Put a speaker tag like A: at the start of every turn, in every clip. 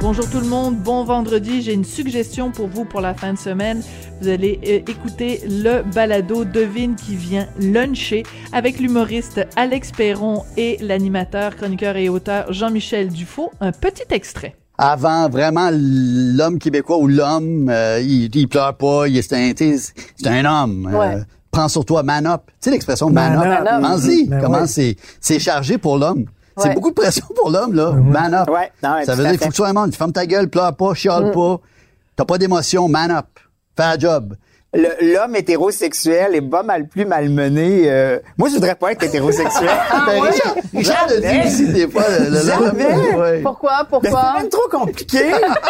A: Bonjour tout le monde, bon vendredi. J'ai une suggestion pour vous pour la fin de semaine. Vous allez euh, écouter le balado Devine qui vient luncher avec l'humoriste Alex Perron et l'animateur, chroniqueur et auteur Jean-Michel Dufaux. Un petit extrait.
B: Avant, vraiment, l'homme québécois ou l'homme, euh, il, il pleure pas, il c'est un, c'est un homme. Euh, prends sur toi, man up. Tu sais l'expression man,
C: Man
B: up?
C: up.
B: Pense-y,
C: Ben
B: comment
C: ouais.
B: c'est, c'est chargé pour l'homme? C'est
A: Ouais.
B: beaucoup de pression pour l'homme, là. Man up.
C: Ouais, non, ouais,
B: Ça veut dire, il faut que tu sois un monde. Ferme ta gueule, pleure pas, chiale pas. T'as pas d'émotion, man up. Fais un job.
C: L'homme hétérosexuel est pas mal plus malmené. euh, Moi, je voudrais pas être hétérosexuel.
B: Ben, Richard, Richard le dit des fois. Le, le-
C: Jamais.
B: Ouais.
A: Pourquoi?
C: Ben, c'est même trop compliqué.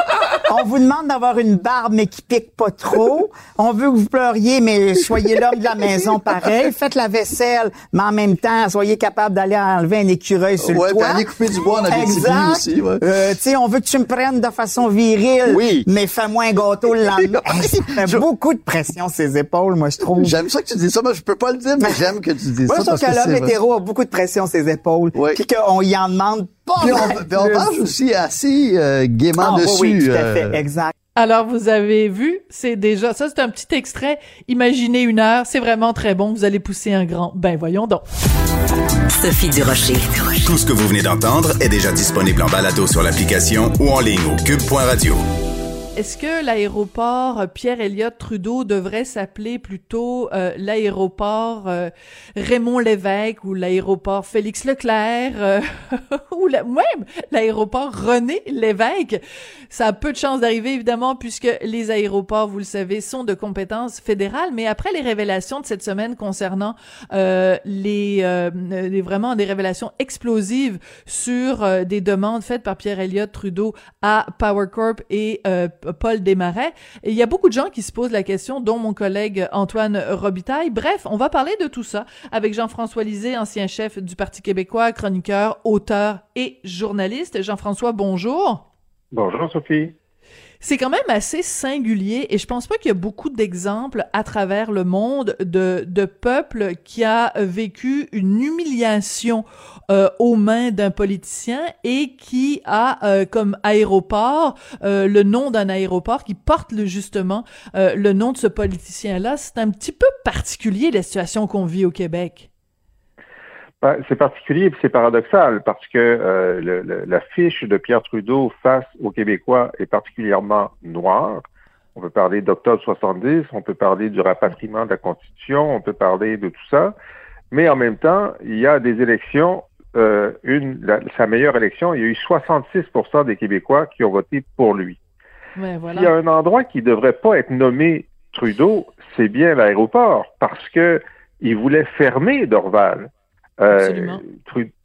C: On vous demande d'avoir une barbe, mais qui pique pas trop. On veut que vous pleuriez, mais soyez l'homme de la maison pareil. Faites la vaisselle, mais en même temps, soyez capable d'aller enlever un écureuil sur
B: Ouais,
C: le
B: puis
C: toit.
B: aller couper du bois en Abitibi aussi, ouais.
C: Euh, tu sais, on veut que tu me prennes de façon virile,
B: Oui.
C: mais fais-moi un gâteau le lendemain. Ça fait beaucoup de pression sur ses épaules, moi, je trouve.
B: J'aime ça que tu dis ça. Moi, je peux pas le dire, mais j'aime que tu dises
C: Moi,
B: ça.
C: je trouve que
B: que
C: l'homme hétéro a beaucoup de pression sur ses épaules.
B: Oui.
C: Puis qu'on y en demande pas
B: Puis on,
C: mal
B: puis on marche aussi assez euh, gaiement
C: Ah, oui,
B: dessus.
C: oui, tout à
B: euh,
C: fait, exact.
A: Alors, vous avez vu, c'est déjà, ça c'est un petit extrait. Imaginez une heure, c'est vraiment très bon. Vous allez pousser un grand. Ben, voyons donc.
D: Sophie Durocher.
E: Tout ce que vous venez d'entendre est déjà disponible en balado sur l'application ou en ligne au cube.radio.
A: Est-ce que l'aéroport Pierre Elliott Trudeau devrait s'appeler plutôt euh, l'aéroport euh, Raymond Lévesque ou l'aéroport Félix Leclerc euh, ou la- même l'aéroport René Lévesque? Ça a peu de chances d'arriver évidemment puisque les aéroports, vous le savez, sont de compétence fédérale. Mais après les révélations de cette semaine concernant euh, les, euh, les- vraiment des révélations explosives sur euh, des demandes faites par Pierre Elliott Trudeau à Power Corp et euh, Paul Desmarais. Et il y a beaucoup de gens qui se posent la question, dont mon collègue Antoine Robitaille. Bref, on va parler de tout ça avec Jean-François Lisée, ancien chef du Parti québécois, chroniqueur, auteur et journaliste. Jean-François, bonjour.
F: Bonjour, Sophie.
A: C'est quand même assez singulier et je pense pas qu'il y a beaucoup d'exemples à travers le monde de, de peuples qui a vécu une humiliation euh, aux mains d'un politicien et qui a euh, comme aéroport euh, le nom d'un aéroport qui porte le, justement euh, le nom de ce politicien-là. C'est un petit peu particulier la situation qu'on vit au Québec.
F: Ben, c'est particulier et c'est paradoxal parce que euh, le- le- la fiche de Pierre Trudeau face aux Québécois est particulièrement noire. On peut parler d'octobre 70, on peut parler du rapatriement de la Constitution, on peut parler de tout ça, mais en même temps, il y a des élections. Euh, une, la- sa meilleure élection, il y a eu 66% des Québécois qui ont voté pour lui.
A: Ouais,
F: S'il y a
A: voilà.
F: un endroit qui devrait pas être nommé Trudeau, c'est bien l'aéroport, parce que il voulait fermer Dorval. Euh,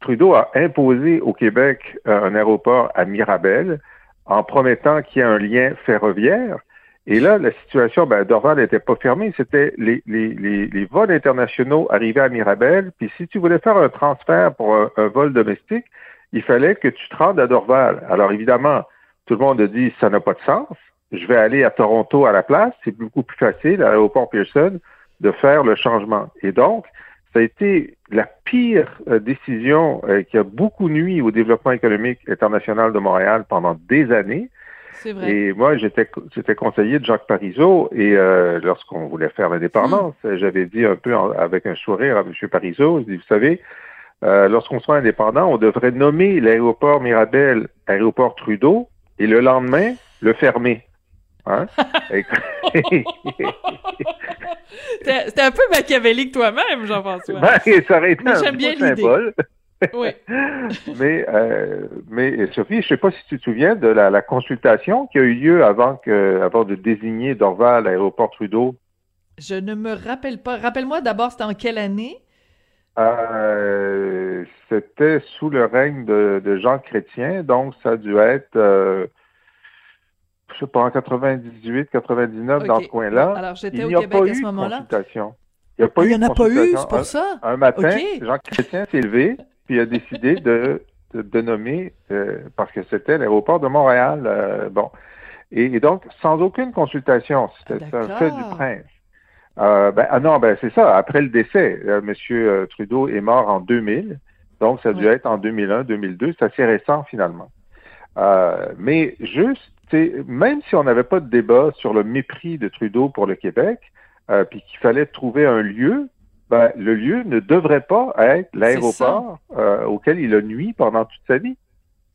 F: Trudeau a imposé au Québec euh, un aéroport à Mirabel en promettant qu'il y ait un lien ferroviaire. Et là, la situation, ben, Dorval n'était pas fermé, c'était les vols internationaux arrivaient à Mirabel, puis si tu voulais faire un transfert pour un, un vol domestique, il fallait que tu te rendes à Dorval. Alors évidemment, tout le monde a dit ça n'a pas de sens. Je vais aller à Toronto à la place. C'est beaucoup plus facile à l'aéroport Pearson de faire le changement. Et donc, ça a été la pire euh, décision euh, qui a beaucoup nuit au développement économique international de Montréal pendant des années.
A: C'est vrai.
F: Et moi, j'étais j'étais conseiller de Jacques Parizeau et euh, lorsqu'on voulait faire l'indépendance, j'avais dit un peu en- avec un sourire à M. Parizeau, je dis, vous savez, lorsqu'on sera indépendant, on devrait nommer l'aéroport Mirabel aéroport Trudeau et le lendemain, le fermer. Hein?
A: C'était un peu machiavélique toi-même, Jean-François.
F: Ben, ça aurait été
A: Mais
F: un
A: j'aime bien
F: symbole.
A: Oui.
F: mais, euh, mais Sophie, je sais pas si tu te souviens de la, la consultation qui a eu lieu avant que, avant de désigner Dorval à l'aéroport Trudeau.
A: Je ne me rappelle pas. Rappelle-moi d'abord, c'était en quelle année?
F: Euh, c'était sous le règne de, de, Jean Chrétien, donc ça a dû être, euh, je sais pas, en 98, 99,
A: Ok.
F: dans ce coin-là.
A: Alors, j'étais
F: Il
A: au Québec
F: pas
A: à ce moment-là.
F: Il n'y a pas
A: Ah,
F: eu
A: il n'y en a pas eu, c'est pour ça?
F: Un matin. Jean Chrétien s'est levé, puis a décidé de, de, de nommer, euh, parce que c'était l'aéroport de Montréal, euh, bon. Et, et donc, sans aucune consultation, c'était un fait du prince. Euh, ben, ah non, ben c'est ça, après le décès, Monsieur Trudeau est mort en 2000, donc ça a dû être en 2001, 2002, c'est assez récent finalement. Mais juste, même si on n'avait pas de débat sur le mépris de Trudeau pour le Québec, euh, puis qu'il fallait trouver un lieu, ben, le lieu ne devrait pas être l'aéroport euh, auquel il a nuit pendant toute sa vie.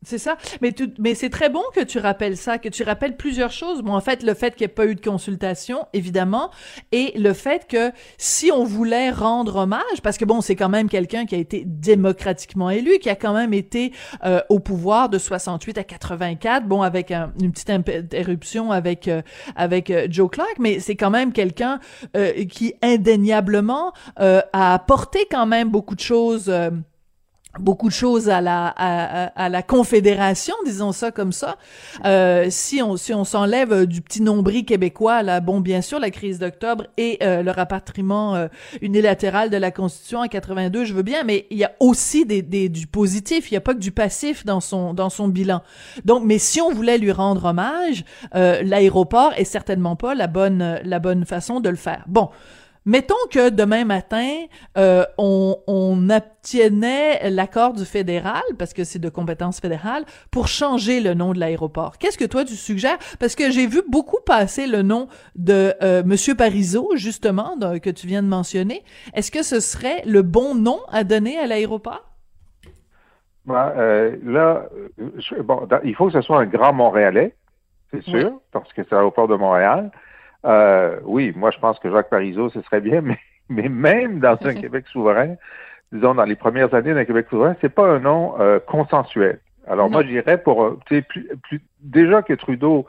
A: C'est ça. Mais, tu- mais c'est très bon que tu rappelles ça, que tu rappelles plusieurs choses. Bon, en fait, le fait qu'il n'y ait pas eu de consultation, évidemment, et le fait que si on voulait rendre hommage, parce que bon, c'est quand même quelqu'un qui a été démocratiquement élu, qui a quand même été euh, au pouvoir de 68 à 84, bon, avec un- une petite interruption avec euh, avec euh, Joe Clark, mais c'est quand même quelqu'un euh, qui indéniablement euh, a apporté quand même beaucoup de choses. Beaucoup de choses à la à, à- à la confédération disons ça comme ça. Euh, si on si on s'enlève euh, du petit nombril québécois là bon bien sûr la crise d'octobre et euh, le rapatriement euh, unilatéral de la constitution en 82 je veux bien mais il y a aussi des, des du positif. Il y a pas que du passif dans son dans son bilan. Donc mais si on voulait lui rendre hommage euh, l'aéroport est certainement pas la bonne la bonne façon de le faire. Bon Mettons que demain matin, euh, on, on obtiennait l'accord du fédéral, parce que c'est de compétence fédérale, pour changer le nom de l'aéroport. Qu'est-ce que toi tu suggères? Parce que j'ai vu beaucoup passer le nom de euh, Monsieur Parizeau, justement, de- que tu viens de mentionner. Est-ce que ce serait le bon nom à donner à l'aéroport?
F: Euh, là, euh, je- bon, dans- il faut que ce soit un grand Montréalais, c'est sûr, parce que c'est l'aéroport de Montréal. Euh, oui, moi je pense que Jacques Parizeau, ce serait bien, mais, mais même dans un Québec souverain, disons dans les premières années d'un Québec souverain, c'est pas un nom euh, consensuel. Alors
A: Non.
F: moi j'irais pour, euh, plus, plus, déjà que Trudeau,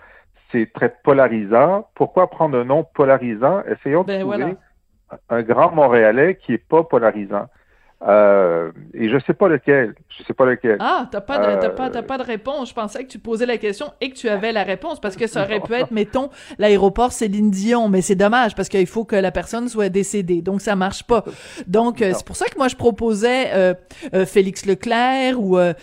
F: c'est très polarisant. Pourquoi prendre un nom polarisant? Essayons de
A: Ben
F: trouver
A: voilà.
F: un grand Montréalais qui est pas polarisant. Euh, et je sais pas lequel. Je sais pas lequel.
A: Ah, t'as pas, de, t'as
F: Euh,
A: pas, t'as pas de réponse. Je pensais que tu posais la question et que tu avais la réponse parce que ça aurait pu être, mettons, l'aéroport Céline Dion, mais c'est dommage parce qu'il faut que la personne soit décédée, donc ça marche pas. Donc euh, c'est pour ça que moi je proposais euh, euh, Félix Leclerc ou euh,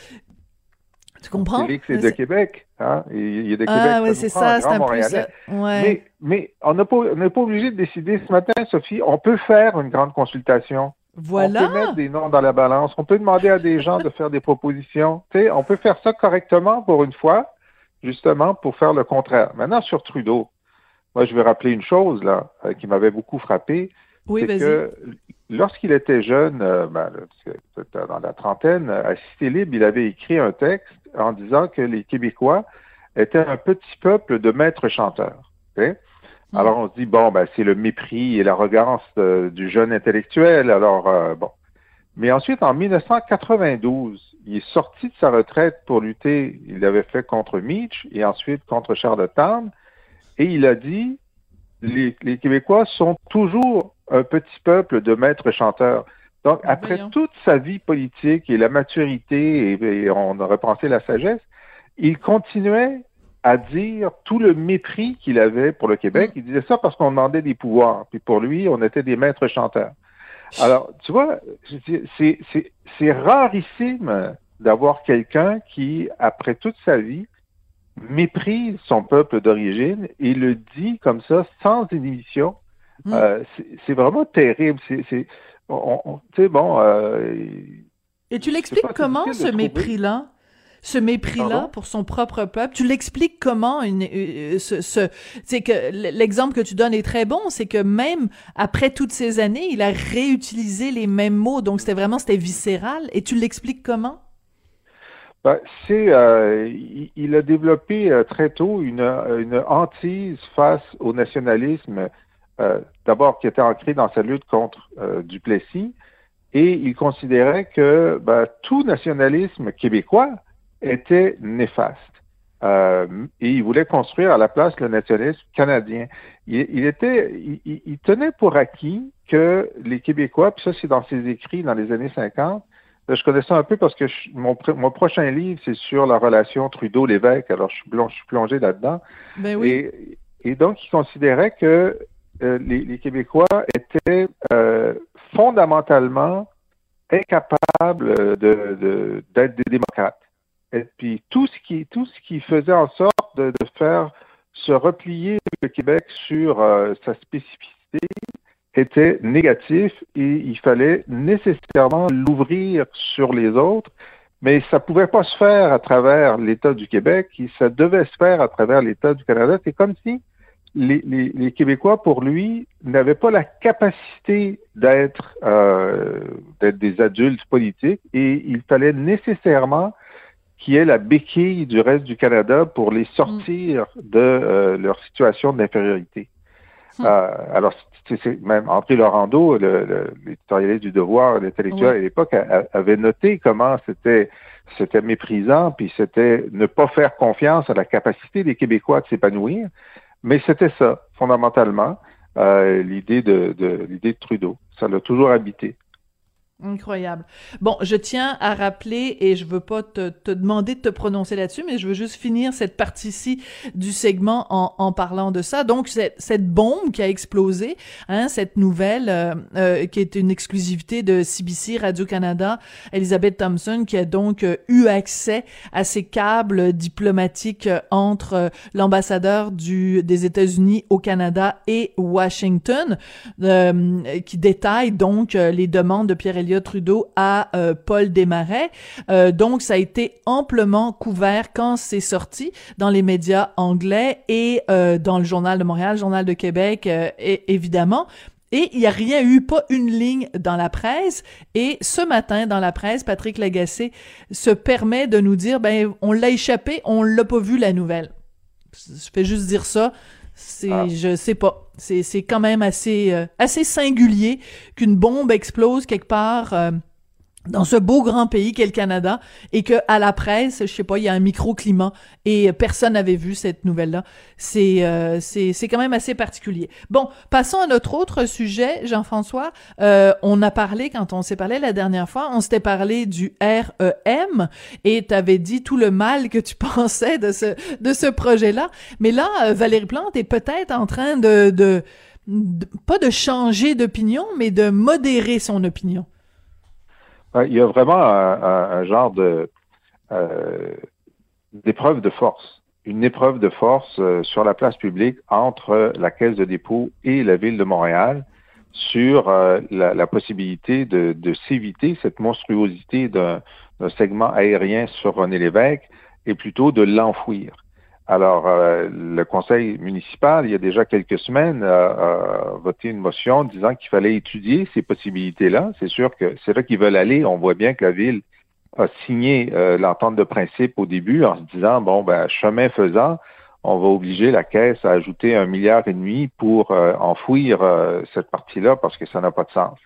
A: tu comprends?
F: Félix est de Québec. Hein? Il est de Québec.
A: Ah oui, c'est ça, c'est un peu
F: Montréalais.
A: ça. Ouais.
F: Mais, mais on n'a pas, on n'est pas obligé de décider ce matin, Sophie. On peut faire une grande consultation. On peut
A: voilà.
F: mettre des noms dans la balance. On peut demander à des gens de faire des propositions. Tu sais, on peut faire ça correctement pour une fois, justement, pour faire le contraire. Maintenant, sur Trudeau, moi, je vais rappeler une chose, là, euh, qui m'avait beaucoup frappé.
A: Oui,
F: c'est que lorsqu'il était jeune, euh, ben, c'était dans la trentaine, à Cité Libre, il avait écrit un texte en disant que les Québécois étaient un petit peuple de maîtres chanteurs. tu sais.
A: Mm.
F: Alors on se dit bon, ben c'est le mépris et l'arrogance de- du jeune intellectuel. Alors euh, bon. Mais ensuite, en 1992, il est sorti de sa retraite pour lutter. Il l'avait fait contre Mitch et ensuite contre Charlottetown. Et il a dit les, les Québécois sont toujours un petit peuple de maîtres chanteurs. Donc, après
A: voyons.
F: toute sa vie politique et la maturité, et, et on aurait pensé la sagesse, il continuait à dire tout le mépris qu'il avait pour le Québec. Il disait ça parce qu'on demandait des pouvoirs. Puis pour lui, on était des maîtres chanteurs. Alors, tu vois, c'est, rarissime d'avoir quelqu'un qui, après toute sa vie, méprise son peuple d'origine et le dit comme ça, sans inhibition.
A: Mm.
F: Euh, c'est, vraiment terrible. C'est, on, on- bon, euh,
A: Et tu l'expliques comment ce mépris-là? Ce mépris-là pour son propre peuple, tu l'expliques comment une, euh, ce, ce c'est que l'exemple que tu donnes est très bon, c'est que même après toutes ces années, il a réutilisé les mêmes mots, donc c'était vraiment c'était viscéral. Et tu l'expliques comment?
F: Ben, c'est, euh, il, il a développé euh, très tôt une, une hantise face au nationalisme, euh, d'abord qui était ancré dans sa lutte contre euh, Duplessis, et il considérait que ben, tout nationalisme québécois était néfaste. Euh, et il voulait construire à la place le nationalisme canadien. Il, était, il, tenait pour acquis que les Québécois, puis ça c'est dans ses écrits dans les années 50, je connais ça un peu parce que mon, mon, prochain livre, c'est sur la relation Trudeau-Lévesque. Alors, je suis, je suis plongé là-dedans.
A: Ben oui.
F: et, et, donc, il considérait que euh, les, les, Québécois étaient euh, fondamentalement incapables de, de, d'être des démocrates. Et puis tout ce qui tout ce qui faisait en sorte de, de faire se replier le Québec sur euh, sa spécificité était négatif et il fallait nécessairement l'ouvrir sur les autres, mais ça pouvait pas se faire à travers l'État du Québec, ça devait se faire à travers l'État du Canada. C'est comme si les, les, les, Québécois, pour lui, n'avaient pas la capacité d'être euh, d'être des adultes politiques et il fallait nécessairement qu'il y ait la béquille du reste du Canada pour les sortir de euh, leur situation d'infériorité. Hmm. Euh, alors, c'est même André Laurando, l'éditorialiste du Devoir, l'intellectuel à l'époque, avait noté comment c'était c'était méprisant, puis c'était ne pas faire confiance à la capacité des Québécois de s'épanouir. Mais c'était ça, fondamentalement, euh, l'idée de, de l'idée de Trudeau. Ça l'a toujours habité.
A: Incroyable. Bon, je tiens à rappeler, et je veux pas te, te demander de te prononcer là-dessus, mais je veux juste finir cette partie-ci du segment en, en, parlant de ça. Donc, cette, cette bombe qui a explosé, hein, cette nouvelle euh, euh, qui est une exclusivité de CBC Radio-Canada, Elizabeth Thompson, qui a donc euh, eu accès à ces câbles diplomatiques entre l'ambassadeur des États-Unis au Canada et Washington, qui détaille donc les demandes de Pierre Trudeau à euh, Paul Desmarais. Euh, donc, ça a été amplement couvert quand c'est sorti dans les médias anglais et euh, dans le Journal de Montréal, Journal de Québec, et, évidemment. Et il n'y a rien eu, pas une ligne dans la presse. Et ce matin, dans la presse, Patrick Lagacé se permet de nous dire, ben, on l'a échappé, on l'a pas vu la nouvelle. Je fais juste dire ça. C'est, ah. je sais pas. C'est, quand même assez, euh, assez singulier qu'une bombe explose quelque part euh, dans ce beau grand pays qu'est le Canada et que à la presse, je sais pas, il y a un microclimat et personne n'avait vu cette nouvelle-là. C'est euh, c'est c'est quand même assez particulier. Bon, passons à notre autre sujet, Jean-François. Euh, on a parlé quand on s'est parlé la dernière fois, on s'était parlé du REM et tu avais dit tout le mal que tu pensais de ce de ce projet-là. Mais là, euh, Valérie Plante est peut-être en train de, de, de pas de changer d'opinion, mais de modérer son opinion.
F: Il y a vraiment un, genre de euh, d'épreuve de force, une épreuve de force euh, sur la place publique entre la Caisse de dépôt et la ville de Montréal sur euh, la, possibilité de, de s'éviter cette monstruosité d'un segment aérien sur René Lévesque et plutôt de l'enfouir. Alors, euh, le conseil municipal, il y a déjà quelques semaines, a, voté une motion disant qu'il fallait étudier ces possibilités-là. C'est sûr que c'est là qu'ils veulent aller. On voit bien que la ville a signé euh, l'entente de principe au début en se disant, bon, ben, chemin faisant, on va obliger la Caisse à ajouter un milliard et demi pour euh, enfouir cette partie-là parce que ça n'a pas de sens.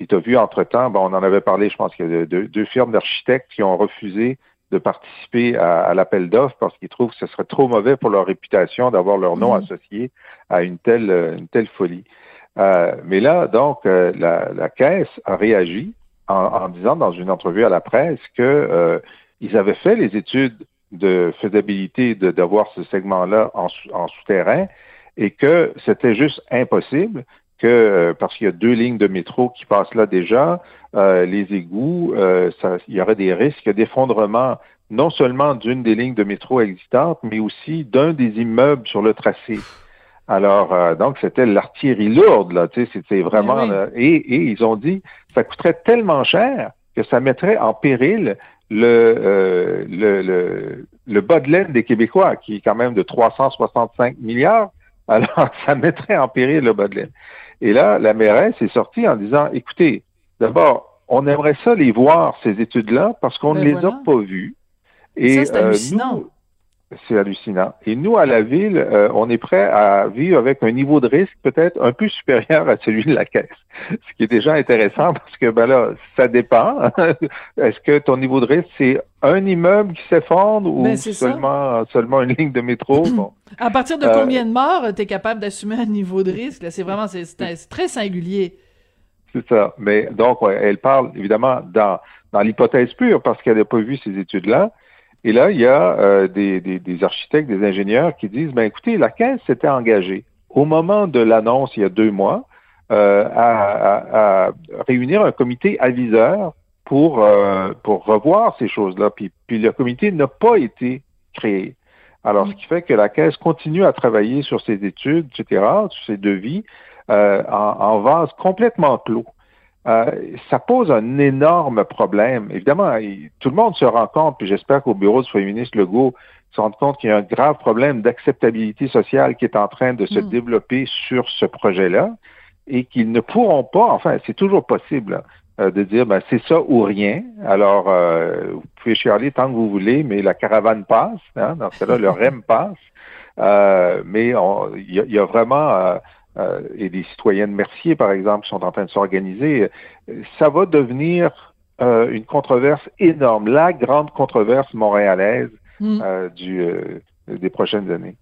F: Et tu as vu, entre-temps, bon, on en avait parlé, je pense qu'il y a deux, deux firmes d'architectes qui ont refusé de participer à, l'appel d'offres parce qu'ils trouvent que ce serait trop mauvais pour leur réputation d'avoir leur nom mhm. associé à une telle, une telle folie. Euh, mais là, donc, euh, la, Caisse a réagi en, disant dans une entrevue à la presse que euh, ils avaient fait les études de faisabilité d'avoir ce segment-là en, en souterrain et que c'était juste impossible que parce qu'il y a deux lignes de métro qui passent là déjà, euh, les égouts, euh, ça, il y aurait des risques d'effondrement non seulement d'une des lignes de métro existantes, mais aussi d'un des immeubles sur le tracé. Alors, euh, donc, c'était l'artillerie lourde, là, tu sais, c'était vraiment... Eh et, et, ils ont dit, ça coûterait tellement cher que ça mettrait en péril le, le, le, le bas de laine des Québécois, qui est quand même de 365 milliards. Alors, ça mettrait en péril le bas de laine. Et là, la mairesse est sortie en disant, écoutez, D'abord, on aimerait ça les voir, ces études-là, parce qu'on ne ben les a pas vues.
A: Et ça, c'est euh, hallucinant.
F: C'est hallucinant. Et nous, à la ville, euh, on est prêt à vivre avec un niveau de risque peut-être un peu supérieur à celui de la caisse. Ce qui est déjà intéressant parce que, ben là, ça dépend. Est-ce que ton niveau de risque, c'est un immeuble qui s'effondre ou
A: Ben,
F: seulement, seulement une ligne de métro? Bon.
A: À partir de
F: Euh,
A: combien de morts tu es capable d'assumer un niveau de risque? C'est vraiment, c'est très singulier.
F: C'est ça. Mais donc, elle parle évidemment dans, dans l'hypothèse pure parce qu'elle n'a pas vu ces études-là. Et là, il y a euh, des, des, des architectes, des ingénieurs qui disent, ben écoutez, la Caisse s'était engagée au moment de l'annonce, il y a deux mois, euh, à, à- à réunir un comité aviseur pour, euh, pour revoir ces choses-là. Puis, puis le comité n'a pas été créé. Alors, ce qui fait que la Caisse continue à travailler sur ses études, etc., sur ses devis, euh, en, en vase complètement clos. Euh, ça pose un énorme problème. Évidemment, il- tout le monde se rend compte, puis j'espère qu'au bureau du premier ministre Legault se rend compte qu'il y a un grave problème d'acceptabilité sociale qui est en train de se
A: Mm.
F: développer sur ce projet-là et qu'ils ne pourront pas, enfin, c'est toujours possible, euh, de dire, ben, c'est ça ou rien. Alors, euh, vous pouvez chialer tant que vous voulez, mais la caravane passe. Hein, dans ce cas-là, le REM passe. Euh, mais on- il y, y a vraiment, euh, et des citoyens de Mercier, par exemple, qui sont en train de s'organiser, euh, ça va devenir euh, une controverse énorme, la grande controverse montréalaise euh, du, euh, des prochaines années.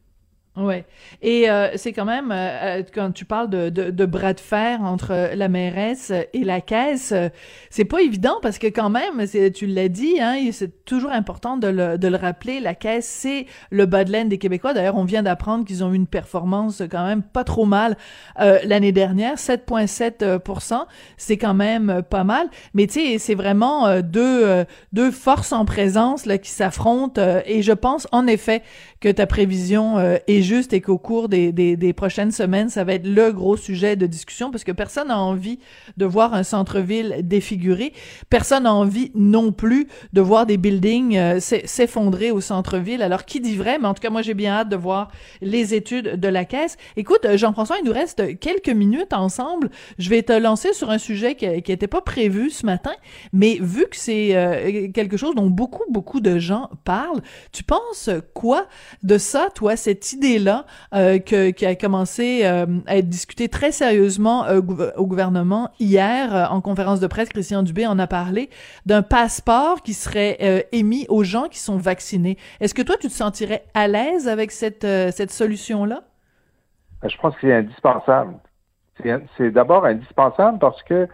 A: Ouais. Et euh, c'est quand même, euh, euh, quand tu parles de, de, de bras de fer entre la mairesse et la caisse, euh, c'est pas évident parce que quand même, tu l'as dit, hein, c'est toujours important de le, de le rappeler, la caisse, c'est le bas de laine des Québécois. D'ailleurs, on vient d'apprendre qu'ils ont eu une performance quand même pas trop mal euh, l'année dernière, 7,7% c'est quand même pas mal. Mais tu sais, c'est vraiment euh, deux, deux forces en présence là, qui s'affrontent et je pense en effet que ta prévision euh, est juste et qu'au cours des, des, des prochaines semaines, ça va être le gros sujet de discussion parce que personne n'a envie de voir un centre-ville défiguré. Personne n'a envie non plus de voir des buildings euh, s'e- s'effondrer au centre-ville. Alors, qui dit vrai? Mais en tout cas, moi, j'ai bien hâte de voir les études de la Caisse. Écoute, euh, Jean-François, il nous reste quelques minutes ensemble. Je vais te lancer sur un sujet qui n'était pas prévu ce matin, mais vu que c'est euh, quelque chose dont beaucoup, beaucoup de gens parlent, tu penses quoi de ça, toi, cette idée-là euh, qui a commencé euh, à être discutée très sérieusement euh, au gouvernement hier en conférence de presse, Christian Dubé en a parlé, d'un passeport qui serait émis aux gens qui sont vaccinés. Est-ce que toi, tu te sentirais à l'aise avec cette, cette solution-là?
F: Je pense que c'est indispensable. C'est d'abord indispensable parce que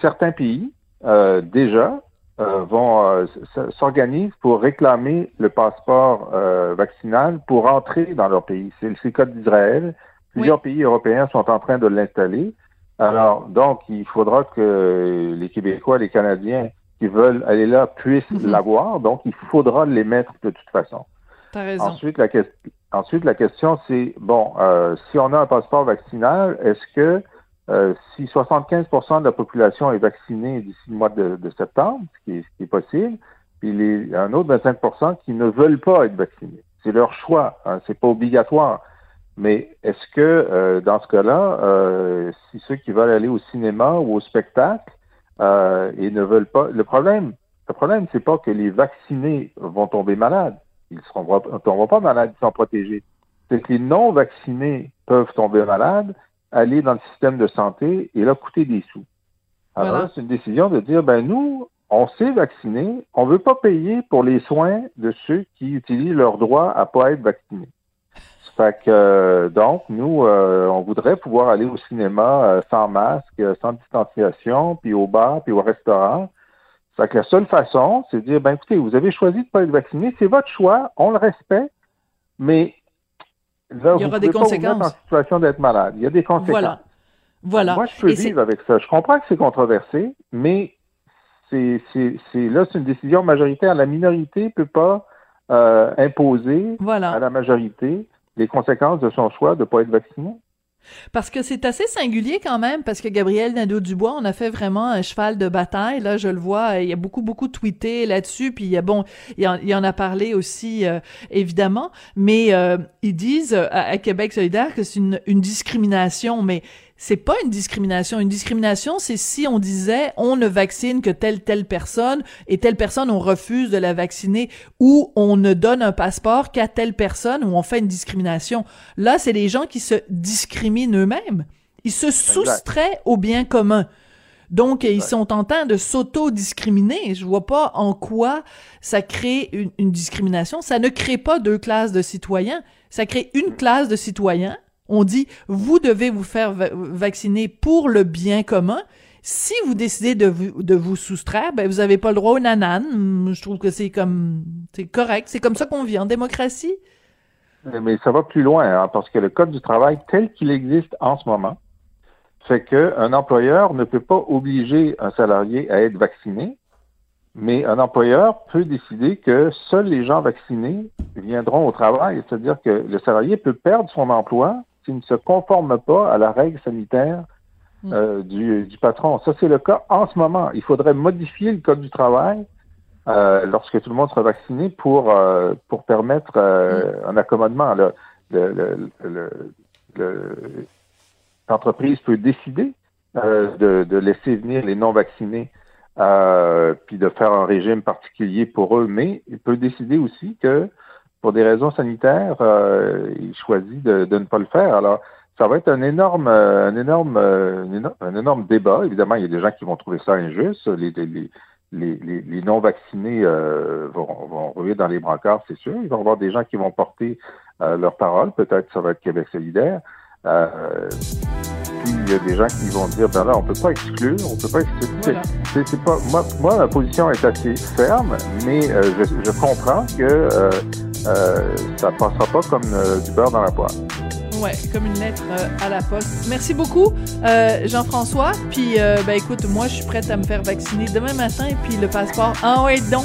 F: certains pays, déjà, euh, vont euh, s'organisent pour réclamer le passeport euh, vaccinal pour entrer dans leur pays. C'est le cas d'Israël. Plusieurs pays européens sont en train de l'installer. Alors, donc, il faudra que les Québécois, les Canadiens qui veulent aller là puissent
A: Mhm.
F: l'avoir. Donc, il faudra les mettre de toute façon.
A: Raison.
F: Ensuite, la, que- ensuite, la question, c'est, bon, euh, si on a un passeport vaccinal, est-ce que euh, si 75% de la population est vaccinée d'ici le mois de, septembre, ce qui est, ce qui est possible, un autre 25% qui ne veulent pas être vaccinés. C'est leur choix, hein, c'est pas obligatoire. Mais est-ce que euh, dans ce cas-là, euh, si ceux qui veulent aller au cinéma ou au spectacle euh, et ne veulent pas, le problème, le problème, c'est pas que les vaccinés vont tomber malades ils ne tomberont pas malades, ils sont protégés. C'est que les non-vaccinés peuvent tomber malades, aller dans le système de santé et là coûter des sous. Alors
A: Voilà.
F: là, c'est une décision de dire, ben nous, on s'est vaccinés, on veut pas payer pour les soins de ceux qui utilisent leur droit à pas être vaccinés. Fait que euh, donc, nous, euh, on voudrait pouvoir aller au cinéma euh, sans masque, euh, sans distanciation, puis au bar, puis au restaurant. Fait que la seule façon, c'est de dire, ben écoutez, vous avez choisi de ne pas être vacciné, c'est votre choix, on le respecte, mais là,
A: Il y aura des
F: pas vous
A: conséquences.
F: en situation d'être malade. Il y a des conséquences.
A: Voilà. Voilà.
F: Moi, je peux
A: Et
F: vivre avec ça. Je comprends que c'est controversé, mais c'est, c'est, c'est, là, c'est une décision majoritaire. La minorité ne peut pas euh, imposer
A: Voilà.
F: à la majorité les conséquences de son choix de ne pas être vacciné.
A: Parce que c'est assez singulier quand même, parce que Gabriel Nadeau-Dubois, on a fait vraiment un cheval de bataille. Là, je le vois, il y a beaucoup, beaucoup tweeté là-dessus, puis il y a, bon, il en, en a parlé aussi, euh, évidemment, mais euh, ils disent euh, à, Québec solidaire que c'est une discrimination, mais c'est pas une discrimination. Une discrimination, c'est si on disait on ne vaccine que telle telle personne et telle personne on refuse de la vacciner ou on ne donne un passeport qu'à telle personne ou on fait une discrimination. Là, c'est les gens qui se discriminent eux-mêmes. Ils se soustraient au bien commun. Donc, ils sont en train de s'auto-discriminer. Je vois pas en quoi ça crée une, une, discrimination. Ça ne crée pas deux classes de citoyens. Ça crée une classe de citoyens on dit, vous devez vous faire vacciner pour le bien commun. Si vous décidez de vous, de vous soustraire, ben vous n'avez pas le droit au nanan. Je trouve que c'est comme c'est correct. C'est comme ça qu'on vit en démocratie.
F: Mais ça va plus loin, hein, parce que le Code du travail tel qu'il existe en ce moment fait qu'un employeur ne peut pas obliger un salarié à être vacciné, mais un employeur peut décider que seuls les gens vaccinés viendront au travail. C'est-à-dire que le salarié peut perdre son emploi s'il ne se conforme pas à la règle sanitaire mm. euh, du, patron. Ça, c'est le cas en ce moment. Il faudrait modifier le code du travail euh, lorsque tout le monde sera vacciné pour, euh, pour permettre mm. un accommodement. L'entreprise peut décider de, de, laisser venir les non-vaccinés puis de faire un régime particulier pour eux, mais il peut décider aussi que pour des raisons sanitaires, euh, il choisit de, ne pas le faire. Alors, ça va être un énorme, euh, un énorme, euh, un énorme débat. Évidemment, il y a des gens qui vont trouver ça injuste. Les, les, les, non vaccinés vont, vont revenir dans les brancards, c'est sûr. Il va y avoir des gens qui vont porter leur parole. Peut-être ça va être Québec solidaire. Il y a des gens qui vont dire ben là, on peut pas exclure, on peut pas exclure. C'est, pas moi, moi, ma position est assez ferme, mais je, je, comprends que euh, ça passera pas comme euh, du beurre dans la poire.
A: Ouais, comme une lettre euh, à la poste. Merci beaucoup, Jean-François. Puis, ben écoute, moi, je suis prête à me faire vacciner demain matin. Et puis, le passeport, en ouais, donc.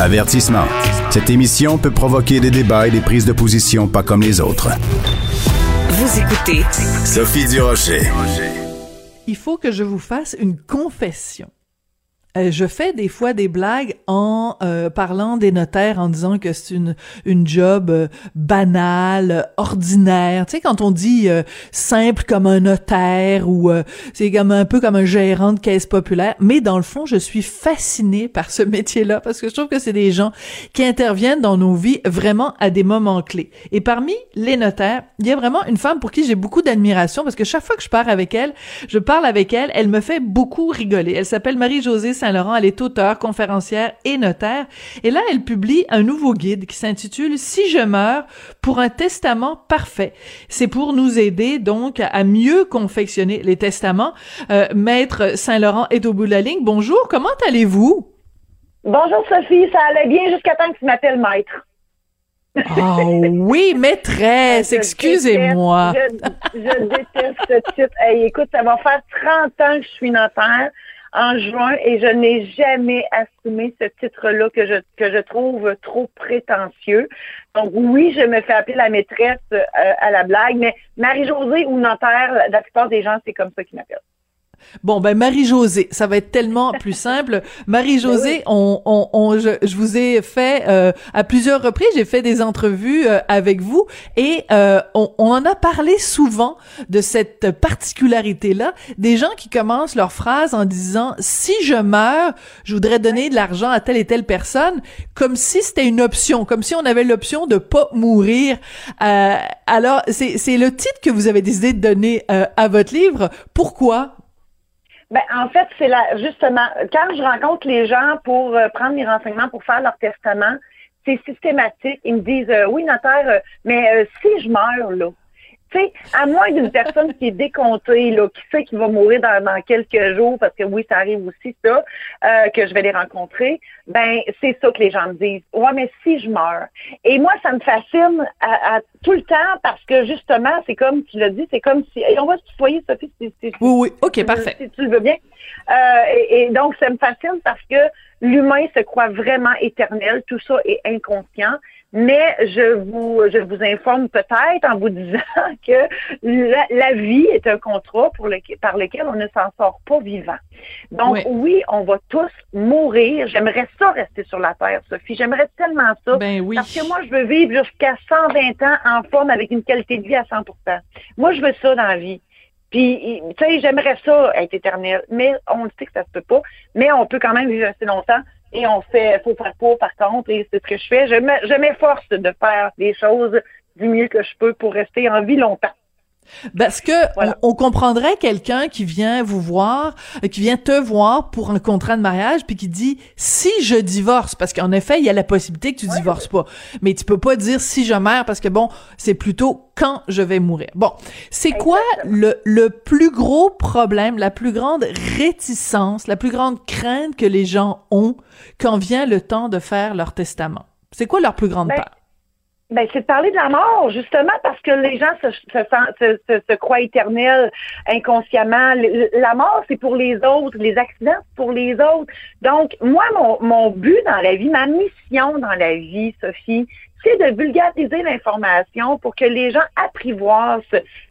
E: Avertissement. Cette émission peut provoquer des débats et des prises de position pas comme les autres.
G: Vous écoutez
E: Sophie Durocher.
A: Il faut que je vous fasse une confession. Euh, je fais des fois des blagues en euh, parlant des notaires en disant que c'est une une job euh, banale, ordinaire. Tu sais quand on dit simple comme un notaire ou c'est comme un peu comme un gérant de caisse populaire, mais dans le fond, je suis fascinée par ce métier-là parce que je trouve que c'est des gens qui interviennent dans nos vies vraiment à des moments clés. Et parmi les notaires, il y a vraiment une femme pour qui j'ai beaucoup d'admiration parce que chaque fois que je pars avec elle, je parle avec elle, elle me fait beaucoup rigoler. Elle s'appelle Marie-Josée Saint-Laurent. Elle est auteure, conférencière et notaire. Et là, elle publie un nouveau guide qui s'intitule Si je meurs pour un testament parfait. C'est pour nous aider donc à mieux confectionner les testaments. Euh, Maître Saint-Laurent est au bout de la ligne. Bonjour, comment allez-vous?
H: Bonjour Sophie, ça allait bien jusqu'à temps que tu m'appelles maître.
A: Oh oui, maîtresse, excusez-moi.
H: Je, déteste ce titre. écoute, ça va faire 30 ans que je suis notaire en juin et je n'ai jamais assumé ce titre-là que je, que je trouve trop prétentieux. Donc oui, je me fais appeler la maîtresse euh, à la blague, mais Marie-Josée ou notaire, la plupart des gens, c'est comme ça qu'ils m'appellent.
A: Bon, ben Marie-Josée, ça va être tellement plus simple. Marie-Josée, ben on, on, on je, je, vous ai fait euh, à plusieurs reprises, j'ai fait des entrevues euh, avec vous et euh, on, on, en a parlé souvent de cette particularité-là, des gens qui commencent leur phrase en disant si je meurs, je voudrais donner de l'argent à telle et telle personne, comme si c'était une option, comme si on avait l'option de pas mourir. alors, c'est le titre que vous avez décidé de donner à votre livre. Pourquoi
H: ben, en fait, c'est là, justement, quand je rencontre les gens pour euh, prendre mes renseignements pour faire leur testament, c'est systématique. Ils me disent, euh, oui, notaire, euh, mais si je meurs, là, Tu sais, à moins d'une personne qui est décomptée, là, qui sait qu'il va mourir dans, dans, quelques jours, parce que oui, ça arrive aussi, ça, euh, que je vais les rencontrer, ben c'est ça que les gens me disent. Ouais, mais si je meurs. Et moi, ça me fascine à, tout le temps parce que justement, c'est comme tu l'as dit, c'est comme si. Et on va se tutoyer, Sophie, si,
A: si, Oui, oui, ok, parfait.
H: Si tu le veux bien. Euh, et, et donc, ça me fascine parce que l'humain se croit vraiment éternel, tout ça est inconscient. Mais je vous, je vous informe peut-être en vous disant que la, vie est un contrat pour par lequel on ne s'en sort pas vivant. Donc oui. on va tous mourir. J'aimerais ça rester sur la terre, Sophie. J'aimerais tellement ça.
A: Ben oui.
H: Parce que moi, je veux vivre jusqu'à 120 ans en forme avec une qualité de vie à 100% Moi, je veux ça dans la vie. Puis, tu sais, j'aimerais ça être éternel, mais on le sait que ça se peut pas. Mais on peut quand même vivre assez longtemps et on fait, faut faire pas par contre, et c'est ce que je fais. Je m'efforce de faire des choses du mieux que je peux pour rester en vie longtemps.
A: Parce que on, comprendrait quelqu'un qui vient vous voir, euh, qui vient te voir pour un contrat de mariage, puis qui dit si je divorce, parce qu'en effet il y a la possibilité que tu divorces pas, mais tu peux pas dire si je meurs parce que bon c'est plutôt quand je vais mourir. Bon, c'est quoi le, le plus gros problème, la plus grande réticence, la plus grande crainte que les gens ont quand vient le temps de faire leur testament? C'est quoi leur plus grande
H: ben,
A: peur?
H: Ben, c'est de parler de la mort, justement, parce que les gens se, se, se, se croient éternels inconsciemment. La mort, c'est pour les autres. Les accidents, c'est pour les autres. Donc, moi, mon, mon but dans la vie, ma mission dans la vie, Sophie, c'est de vulgariser l'information pour que les gens apprivoisent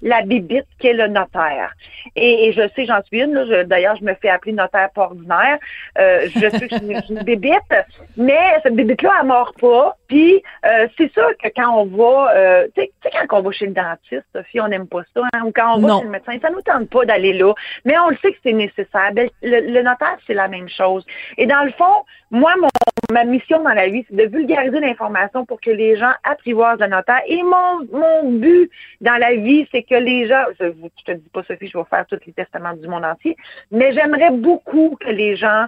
H: la bibite qu'est le notaire. Et, je sais, j'en suis une, d'ailleurs, je me fais appeler notaire pas ordinaire. Euh, je sais que je suis une bibite, mais cette bibite-là, elle mord pas. Puis, euh, c'est sûr que quand on va, euh, tu sais, quand on va chez le dentiste, Sophie, on n'aime pas ça, hein, ou quand on va chez le médecin, ça nous tente pas d'aller là. Mais on le sait que c'est nécessaire. Ben, le, le notaire, c'est la même chose. Et dans le fond, moi, mon, ma mission dans la vie, c'est de vulgariser l'information pour que les gens apprivoisent le notaire. Et mon, mon but dans la vie, c'est que les gens, je, je te dis pas, Sophie, je vais faire tous les testaments du monde entier, mais j'aimerais beaucoup que les gens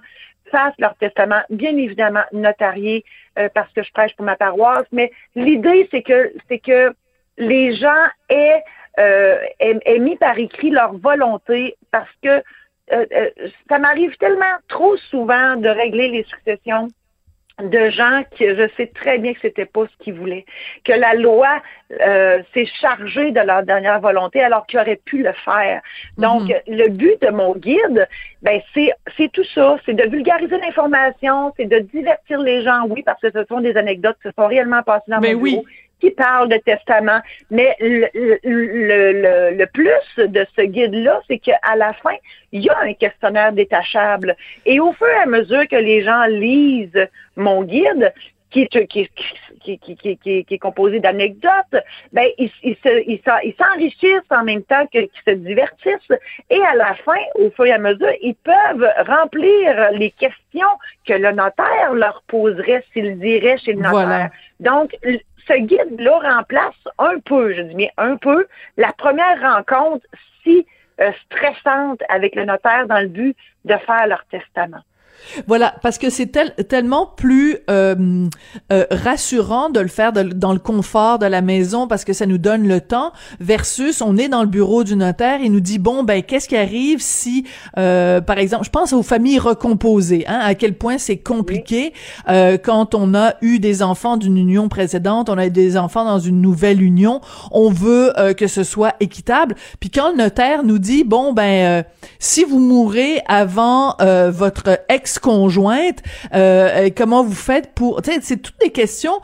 H: fassent leur testament, bien évidemment notarié, euh, parce que je prêche pour ma paroisse, mais l'idée, c'est que, c'est que les gens aient, euh, aient mis par écrit leur volonté parce que euh, euh, ça m'arrive tellement trop souvent de régler les successions de gens que je sais très bien que c'était pas ce qu'ils voulaient, que la loi euh, s'est chargée de leur dernière volonté alors qu'ils auraient pu le faire. Donc, mhm. le but de mon guide, ben c'est c'est tout ça, c'est de vulgariser l'information, c'est de divertir les gens, oui, parce que ce sont des anecdotes qui se sont réellement passées dans
A: Mais
H: mon
A: oui
H: qui parle de testament. Mais le, le, le, plus de ce guide-là, c'est qu'à la fin, il y a un questionnaire détachable. Et au fur et à mesure que les gens lisent mon guide, qui est, qui, qui, qui, qui est composé d'anecdotes, ben, ils, ils, ils s'enrichissent en même temps qu'ils se divertissent. Et à la fin, au fur et à mesure, ils peuvent remplir les questions que le notaire leur poserait s'ils iraient chez le notaire. Voilà. Donc, ce guide-là remplace un peu, je dis bien un peu, la première rencontre si euh, stressante avec le notaire dans le but de faire leur testament.
A: Voilà, parce que c'est tellement plus euh, euh, rassurant de le faire dans le confort de la maison parce que ça nous donne le temps versus on est dans le bureau du notaire il nous dit bon ben qu'est-ce qui arrive si euh, par exemple je pense aux familles recomposées hein, à quel point c'est compliqué euh, quand on a eu des enfants d'une union précédente on a des enfants dans une nouvelle union on veut euh, que ce soit équitable. Puis quand le notaire nous dit bon ben si vous mourrez avant votre ex conjointe euh, comment vous faites pour... C'est toutes des questions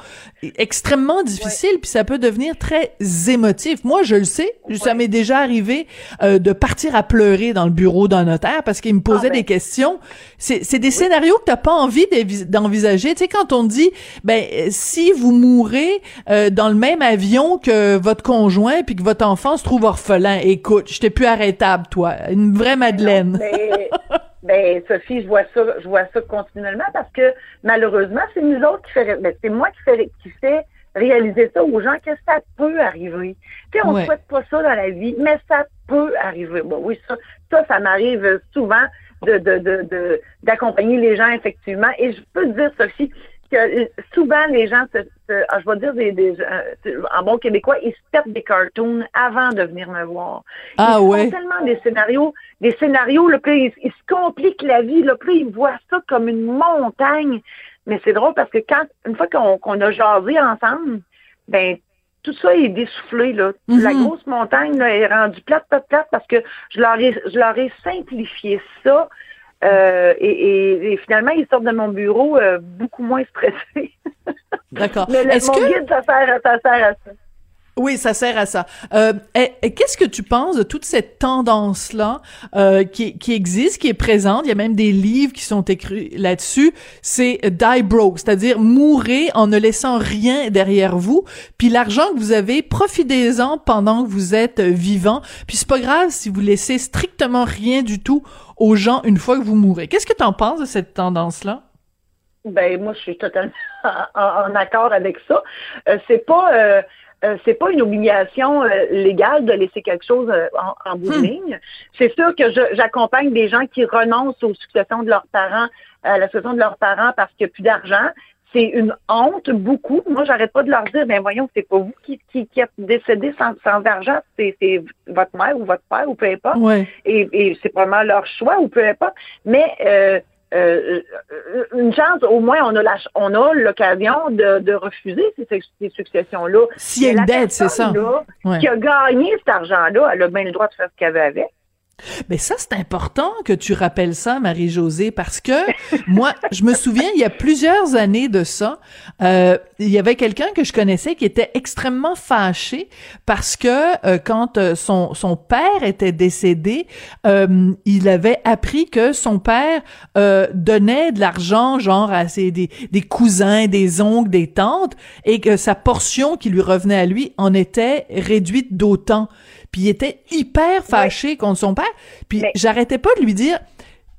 A: extrêmement difficiles, puis ça peut devenir très émotif. Moi, je le sais, ça m'est déjà arrivé euh, de partir à pleurer dans le bureau d'un notaire parce qu'il me posait ah, des ben. questions. C'est des scénarios que t'as pas envie d'envisager. Tu sais, quand on dit, ben, si vous mourrez euh, dans le même avion que votre conjoint puis que votre enfant se trouve orphelin, écoute, j'étais plus arrêtable, toi. Une vraie Madeleine.
H: Ben, Sophie, je vois ça, je vois ça continuellement parce que malheureusement, c'est nous autres qui fait, ben, c'est moi qui fait, qui fait réaliser ça aux gens que ça peut arriver. Tu sais, on ne souhaite pas ça dans la vie, mais ça peut arriver. Bon, oui, ça, ça, ça m'arrive souvent de, de, de, d'accompagner les gens effectivement. Et je peux te dire, Sophie, que souvent les gens se, se- ah, je vais dire des, des euh, en bon québécois, ils se pètent des cartoons avant de venir me voir.
A: Ah
H: ils font
A: ouais.
H: tellement des scénarios, des scénarios, là, puis là, ils, se compliquent la vie, là, puis là, ils voient ça comme une montagne. Mais c'est drôle parce que quand une fois qu'on a jasé ensemble, ben tout ça est dessoufflé là.
A: Mhm.
H: La grosse montagne là, est rendue plate, plate, plate parce que je leur ai, je leur ai simplifié ça. Euh, et, et- et finalement, ils sortent de mon bureau euh, beaucoup moins stressés.
A: D'accord.
H: Mais le- mon
A: que
H: guide, ça sert, à- ça sert à ça.
A: Oui, ça sert à ça. Euh, et- Qu'est-ce que tu penses de toute cette tendance-là euh, qui, qui existe, qui est présente? Il y a même des livres qui sont écrits là-dessus. C'est die broke, c'est-à-dire mourir en ne laissant rien derrière vous. Puis l'argent que vous avez, profitez-en pendant que vous êtes vivant. Puis c'est pas grave si vous laissez strictement rien du tout aux gens une fois que vous mourrez. Qu'est-ce que tu en penses de cette tendance-là?
H: Ben moi, je suis totalement en, en accord avec ça. Euh, c'est pas euh, euh, c'est pas une obligation euh, légale de laisser quelque chose euh, en, en bout de
A: Hmm.
H: ligne. C'est sûr que j'accompagne des gens qui renoncent aux successions de leurs parents, à la succession de leurs parents parce qu'il n'y a plus d'argent. C'est une honte, beaucoup. Moi, j'arrête pas de leur dire, ben voyons, c'est pas vous qui, qui, qui êtes décédé sans, sans argent, c'est c'est votre mère ou votre père ou peu importe
A: Ouais.
H: et, et c'est probablement leur choix ou peu importe. Mais euh, une chance, au moins, on a la, on a l'occasion de, de refuser ces, ces successions-là.
A: S'il y a une dette, c'est ça.
H: personne, là,
A: Ouais.
H: Qui a gagné cet argent-là, elle a bien le droit de faire ce qu'elle veut avec.
A: Mais ça, c'est important que tu rappelles ça, Marie-Josée, parce que moi, je me souviens, il y a plusieurs années de ça, euh, il y avait quelqu'un que je connaissais qui était extrêmement fâché parce que euh, quand euh, son, son père était décédé, il avait appris que son père donnait de l'argent, genre à ses, des, des cousins, des oncles, des tantes, et que sa portion qui lui revenait à lui en était réduite d'autant. Puis il était hyper fâché contre son père. Puis
H: Mais-
A: j'arrêtais pas de lui dire,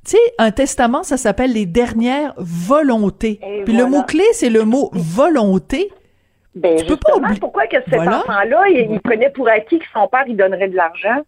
A: tu sais, un testament, ça s'appelle les dernières volontés.
H: Et
A: Puis le mot-clé, c'est le mot volonté.
H: Ben,
A: Tu peux pas oublier-
H: pourquoi que cet
A: Voilà.
H: enfant-là, il, il prenait pour acquis que son père, il donnerait de l'argent?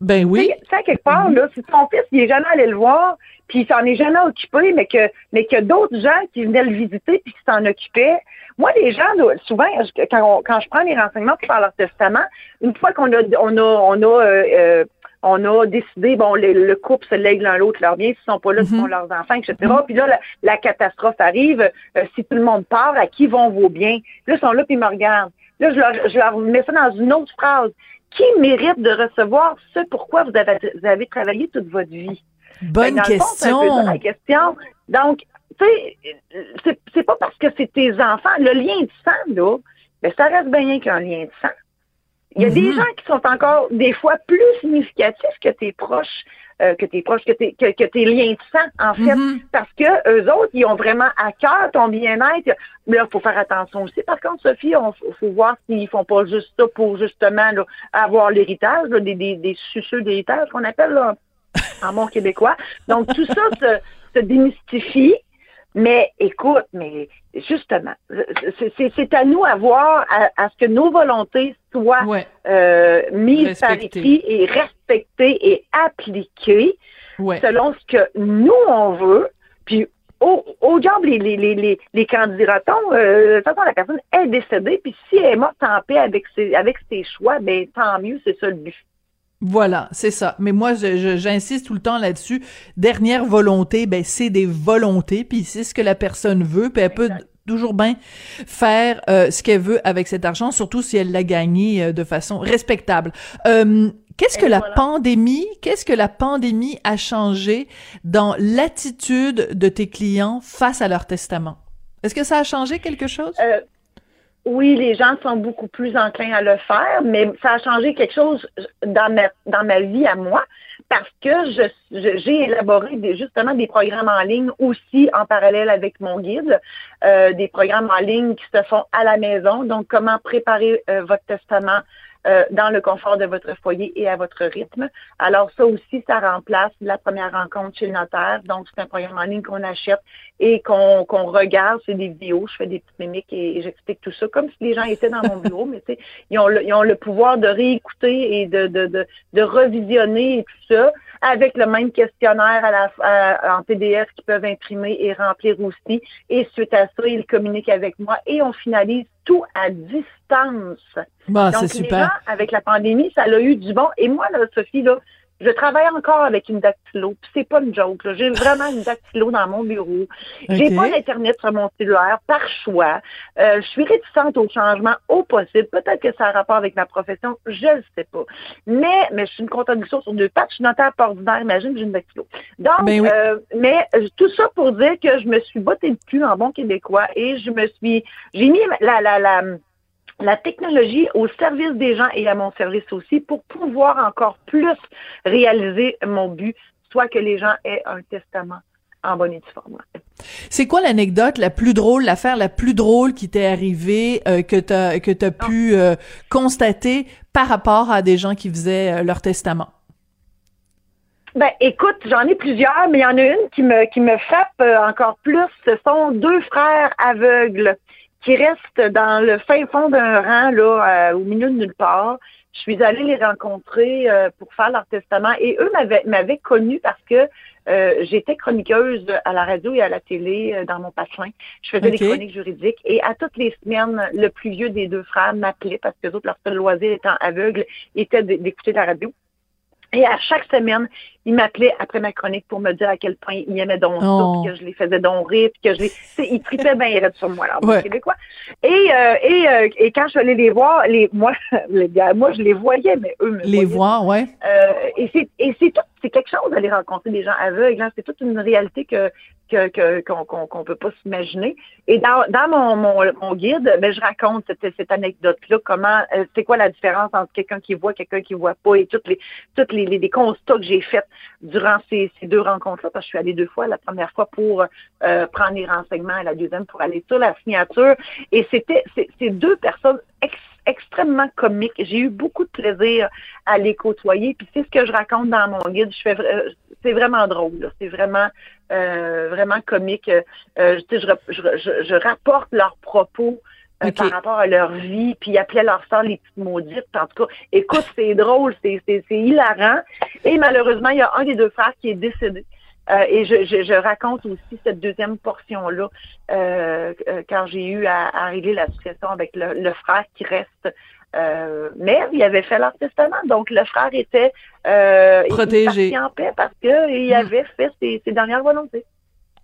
A: Ben oui.
H: À quelque part, là, si son fils, il est jamais allé le voir, puis il s'en est jamais occupé, mais que, mais que d'autres gens qui venaient le visiter puis qui s'en occupaient. Moi, les gens, souvent, quand, on- quand je prends les renseignements pour faire leur testament, une fois qu'on a, on a, on a, euh, euh, on a décidé, bon, le, le couple se lègue l'un l'autre leurs biens, s'ils sont pas là, ce sont leurs enfants, etc. Puis là, la, la catastrophe arrive. euh, si tout le monde part, à qui vont vos biens? Là, ils sont là, puis ils me regardent. Là, je leur, je leur mets ça dans une autre phrase. Qui mérite de recevoir ce pourquoi vous avez, vous avez travaillé toute votre vie?
A: Bonne
H: Fait que dans le fond, c'est un peu ça, la question. Donc, tu sais, c'est, c'est pas parce que c'est tes enfants. Le lien de sang, là, ben, ça reste bien qu'un lien de sang. Il y a des
A: Mhm.
H: gens qui sont encore des fois plus significatifs que tes proches, euh, que tes proches, que tes, que, que tes liens de sang, en fait,
A: Mhm.
H: parce que eux autres, ils ont vraiment à cœur ton bien-être. Mais là, il faut faire attention aussi. Par contre, Sophie, il faut voir s'ils font pas juste ça pour justement là, avoir l'héritage, des, des, des suceux d'héritage qu'on appelle là, en bon québécois. Donc, tout ça se, démystifie. Mais écoute, mais justement, c'est- à nous à voir à, à ce que nos volontés soient
A: Ouais,
H: euh, mises par écrit et respectées et appliquées
A: ouais.
H: selon ce que nous, on veut. Puis, au, au diable, les, les, les, les, les candidatons, euh, de toute façon, la personne est décédée, puis si elle est morte en paix avec ses, avec ses choix, ben tant mieux, c'est ça le but.
A: Voilà, c'est ça. Mais moi, j'insiste tout le temps là-dessus. Dernière volonté, ben c'est des volontés, puis c'est ce que la personne veut, puis elle peut toujours bien faire euh, ce qu'elle veut avec cet argent, surtout si elle l'a gagné euh, de façon respectable. Euh, qu'est-ce que
H: Et
A: la
H: voilà.
A: pandémie, qu'est-ce que la pandémie a changé dans l'attitude de tes clients face à leur testament? Est-ce que ça a changé quelque chose?
H: Oui, les gens sont beaucoup plus enclins à le faire, mais ça a changé quelque chose dans ma, dans ma vie à moi parce que je, je- j'ai élaboré des, justement des programmes en ligne aussi en parallèle avec mon guide, euh, des programmes en ligne qui se font à la maison. Donc, comment préparer euh, votre testament euh, dans le confort de votre foyer et à votre rythme. Alors ça aussi, ça remplace la première rencontre chez le notaire. Donc, c'est un programme en ligne qu'on achète et qu'on regarde. C'est des vidéos, je fais des petites mimiques et, j'explique tout ça comme si les gens étaient dans mon bureau, mais tu sais, ils ont, le, ils ont le pouvoir de réécouter et de, de, de, de revisionner et tout ça avec le même questionnaire à la, en PDF qu'ils peuvent imprimer et remplir aussi. Et suite à ça, ils communiquent avec moi et on finalise tout à distance.
A: Bah, c'est super.
H: avec la pandémie, ça a eu du bon. Et moi, là, Sophie, là, je travaille encore avec une dactylo, puis c'est pas une joke. J'ai vraiment une dactylo dans mon bureau. J'ai pas d'internet sur mon cellulaire par choix. Euh, je suis réticente au changement au possible. Peut-être que ça a rapport avec ma profession, je ne sais pas. Mais mais je suis une contradiction sur deux pattes. Je suis notaire ordinaire. Imagine, j'ai une dactylo. Donc,
A: ben
H: euh, mais euh, tout ça pour dire que je me suis bottée le cul en bon québécois et je me suis, j'ai mis la la la la technologie au service des gens et à mon service aussi pour pouvoir encore plus réaliser mon but, soit que les gens aient un testament en bonne et due forme.
A: C'est quoi l'anecdote la plus drôle, l'affaire la plus drôle qui t'est arrivée, euh, que t'as que t'as pu euh, constater par rapport à des gens qui faisaient euh, leur testament?
H: Ben, écoute, j'en ai plusieurs, mais il y en a une qui me qui me frappe encore plus. Ce sont deux frères aveugles qui restent dans le fin fond d'un rang, là, euh, au milieu de nulle part. Je suis allée les rencontrer euh, pour faire leur testament et eux m'avaient, m'avaient connue parce que euh, j'étais chroniqueuse à la radio et à la télé dans mon patrin. Je faisais des chroniques juridiques et à toutes les semaines, le plus vieux des deux frères m'appelait parce que autres, leur seul loisir étant aveugle, était d'écouter la radio. Et à chaque semaine, il m'appelait après ma chronique pour me dire à quel point il aimait donc ça,
A: oh.
H: puis que je les faisais donc rire, puis que je les... Il tripait bien raide sur moi, là, ouais. québécois. Et, euh, et, euh, et quand je suis allée les voir, les, moi, les moi, je les voyais, mais eux me
A: Les voir, ouais.
H: Euh, et c'est, et c'est tout, c'est quelque chose d'aller rencontrer des gens aveugles, hein. c'est toute une réalité que, que, qu'on, qu'on peut pas s'imaginer. Et dans, dans mon, mon, mon guide, ben, je raconte cette, cette anecdote-là, comment, euh, c'est quoi la différence entre quelqu'un qui voit, quelqu'un qui voit pas, et toutes les, toutes les, les, constats que j'ai faits durant ces, ces deux rencontres-là, parce que je suis allée deux fois, la première fois pour euh, prendre les renseignements et la deuxième pour aller sur la signature. Et c'était ces deux personnes comiques. J'ai eu beaucoup de plaisir à les côtoyer. Puis c'est ce que je raconte dans mon guide. Je fais c'est vraiment drôle. C'est vraiment euh, vraiment comique. Euh, je, je, je, je, rapporte leurs propos euh, par rapport à leur vie, puis ils appelaient leur sœur les petites maudites. En tout cas, écoute, c'est drôle, c'est hilarant. Et malheureusement, il y a un des deux frères qui est décédé. Euh, et je, je, je, raconte aussi cette deuxième portion-là euh, quand j'ai eu à, à, régler la situation avec le, le frère qui reste. Euh, mais il avait fait leur testament, donc le frère était
A: protégé
H: en paix parce qu'il avait fait ses, ses dernières volontés.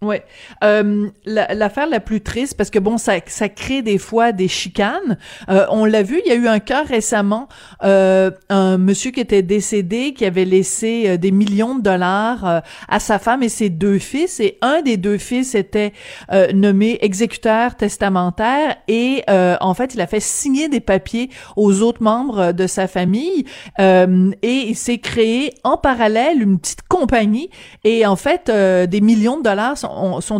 A: Ouais, euh, l'affaire la, plus triste parce que bon ça ça crée des fois des chicanes. Euh, on l'a vu, il y a eu un cas récemment, euh, un monsieur qui était décédé qui avait laissé euh, des millions de dollars euh, à sa femme et ses deux fils. Et un des deux fils était euh, nommé exécuteur testamentaire. Et en fait il a fait signer des papiers aux autres membres de sa famille. Et il s'est créé en parallèle une petite compagnie. Et en fait des millions de dollars sont,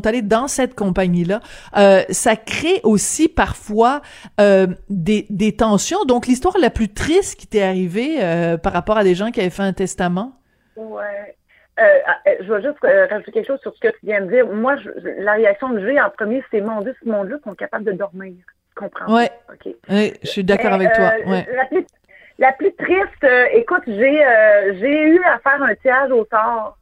A: allés dans cette compagnie-là. Euh, ça crée aussi parfois euh, des, des, tensions. Donc, l'histoire la plus triste qui t'est arrivée euh, par rapport à des gens qui avaient fait un testament?
H: Ouais. je vais juste rajouter quelque chose sur ce que tu viens de dire. Moi, la réaction que j'ai en premier, c'est mon Dieu, ce monde-là sont capables de dormir. Tu comprends?
A: Ouais. Oui, je suis d'accord avec toi. Ouais.
H: La plus, la plus triste, écoute, j'ai j'ai eu à faire un tirage au sort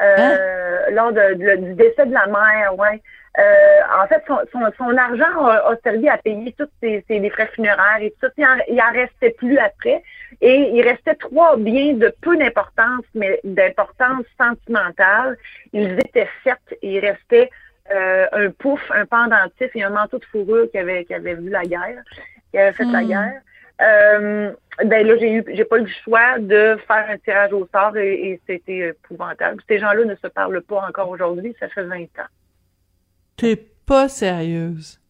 H: euh, hein? lors de, du décès de la mère, ouais. Euh, en fait, son, son, son argent a, servi à payer tous ses, ses frais funéraires et tout ça. Il en, il en restait plus après. Et il restait trois biens de peu d'importance, mais d'importance sentimentale. Ils étaient sept et il restait euh, un pouf, un pendentif et un manteau de fourrure qui avait, qui avait vu la guerre, qui avait fait la hmm. guerre. Euh, ben là, j'ai eu, j'ai pas eu le choix de faire un tirage au sort et, c'était épouvantable. Ces gens-là ne se parlent pas encore aujourd'hui, ça fait 20 ans.
A: T'es pas sérieuse.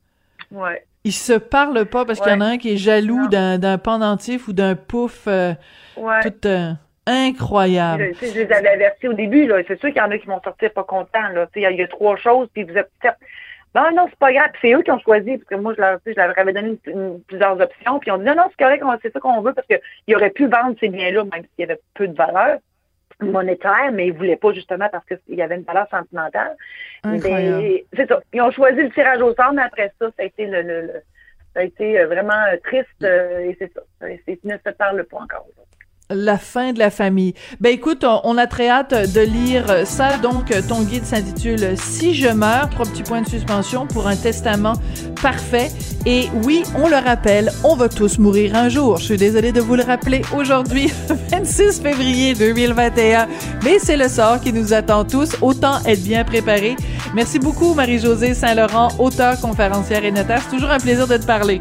H: Ouais.
A: Ils se parlent pas parce qu'il y en a un qui est jaloux d'un, d'un pendentif ou d'un pouf euh, tout euh, incroyable.
H: Je, je, les avais avertis au début, là. C'est sûr qu'il y en a qui vont sortir pas contents, là. Il y, a trois choses, puis vous êtes Non, non, c'est pas grave. Puis c'est eux qui ont choisi, parce que moi, je leur, je leur avais donné une- une- plusieurs options. Puis ils ont dit non, non, c'est correct, c'est ça qu'on veut, parce qu'ils auraient pu vendre ces biens-là, même s'il y avait peu de valeur monétaire, mais ils voulaient pas justement parce qu'il y avait une valeur sentimentale. Mais c'est ça. Ils ont choisi le tirage au sort, mais après ça, ça a été le, le- le- ça a été euh, vraiment euh, triste euh, et c'est ça. C'est- ne se parlent pas encore.
A: La fin de la famille. Ben écoute, on, a très hâte de lire ça. Donc, ton guide s'intitule Si je meurs, trois petits points de suspension pour un testament parfait. Et oui, on le rappelle, on va tous mourir un jour. Je suis désolée de vous le rappeler aujourd'hui, 26 février 2021. Mais c'est le sort qui nous attend tous. Autant être bien préparés. Merci beaucoup, Marie-Josée Saint-Laurent, auteure, conférencière et notaire. C'est toujours un plaisir de te parler.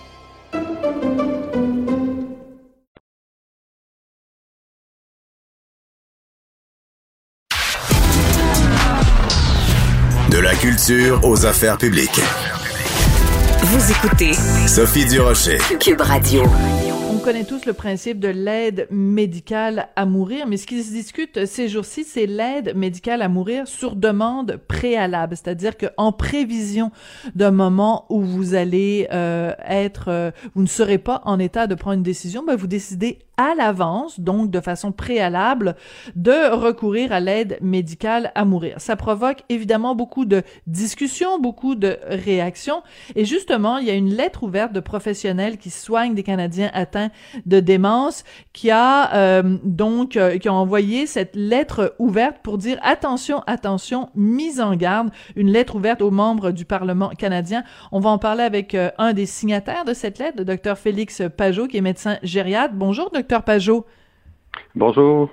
E: Culture aux affaires publiques.
G: Vous écoutez
E: Sophie Durocher.
G: Cube Radio.
A: On connaît tous le principe de l'aide médicale à mourir, mais ce qui se discute ces jours-ci, c'est l'aide médicale à mourir sur demande préalable, c'est-à-dire qu'en prévision d'un moment où vous allez euh, être, euh, vous ne serez pas en état de prendre une décision, ben vous décidez à l'avance, donc de façon préalable, de recourir à l'aide médicale à mourir. Ça provoque évidemment beaucoup de discussions, beaucoup de réactions, et justement, il y a une lettre ouverte de professionnels qui soignent des Canadiens atteints de démence qui a euh, donc euh, qui a envoyé cette lettre ouverte pour dire attention, attention, mise en garde, une lettre ouverte aux membres du Parlement canadien. On va en parler avec euh, un des signataires de cette lettre, le docteur Félix Pajot, qui est médecin gériatre. Bonjour, docteur Pajot.
I: Bonjour.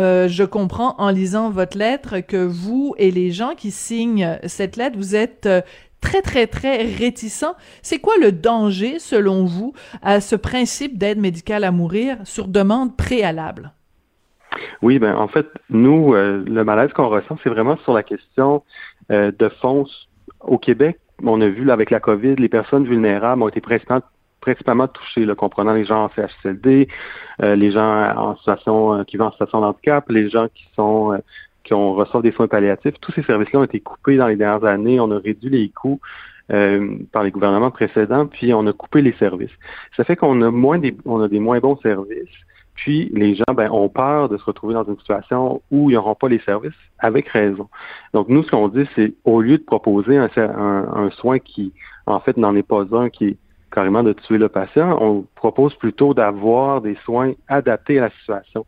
A: Euh, je comprends en lisant votre lettre que vous et les gens qui signent cette lettre, vous êtes euh, très, très, très réticents. C'est quoi le danger, selon vous, à ce principe d'aide médicale à mourir sur demande préalable?
I: Oui, ben en fait, nous, euh, le malaise qu'on ressent, c'est vraiment sur la question euh, de fonds au Québec. On a vu là, avec la COVID, les personnes vulnérables ont été principalement, principalement touchées, là, comprenant les gens en CHSLD, euh, les gens en situation euh, qui vivent en situation de handicap, les gens qui sont euh, qui ont reçoivent des soins palliatifs. Tous ces services-là ont été coupés dans les dernières années. On a réduit les coûts euh, par les gouvernements précédents, puis on a coupé les services. Ça fait qu'on a moins des on a des moins bons services. Puis les gens ben, ont peur de se retrouver dans une situation où ils n'auront pas les services, avec raison. Donc nous, ce qu'on dit, c'est au lieu de proposer un, un, un soin qui, en fait, n'en est pas un, qui est carrément de tuer le patient, on propose plutôt d'avoir des soins adaptés à la situation.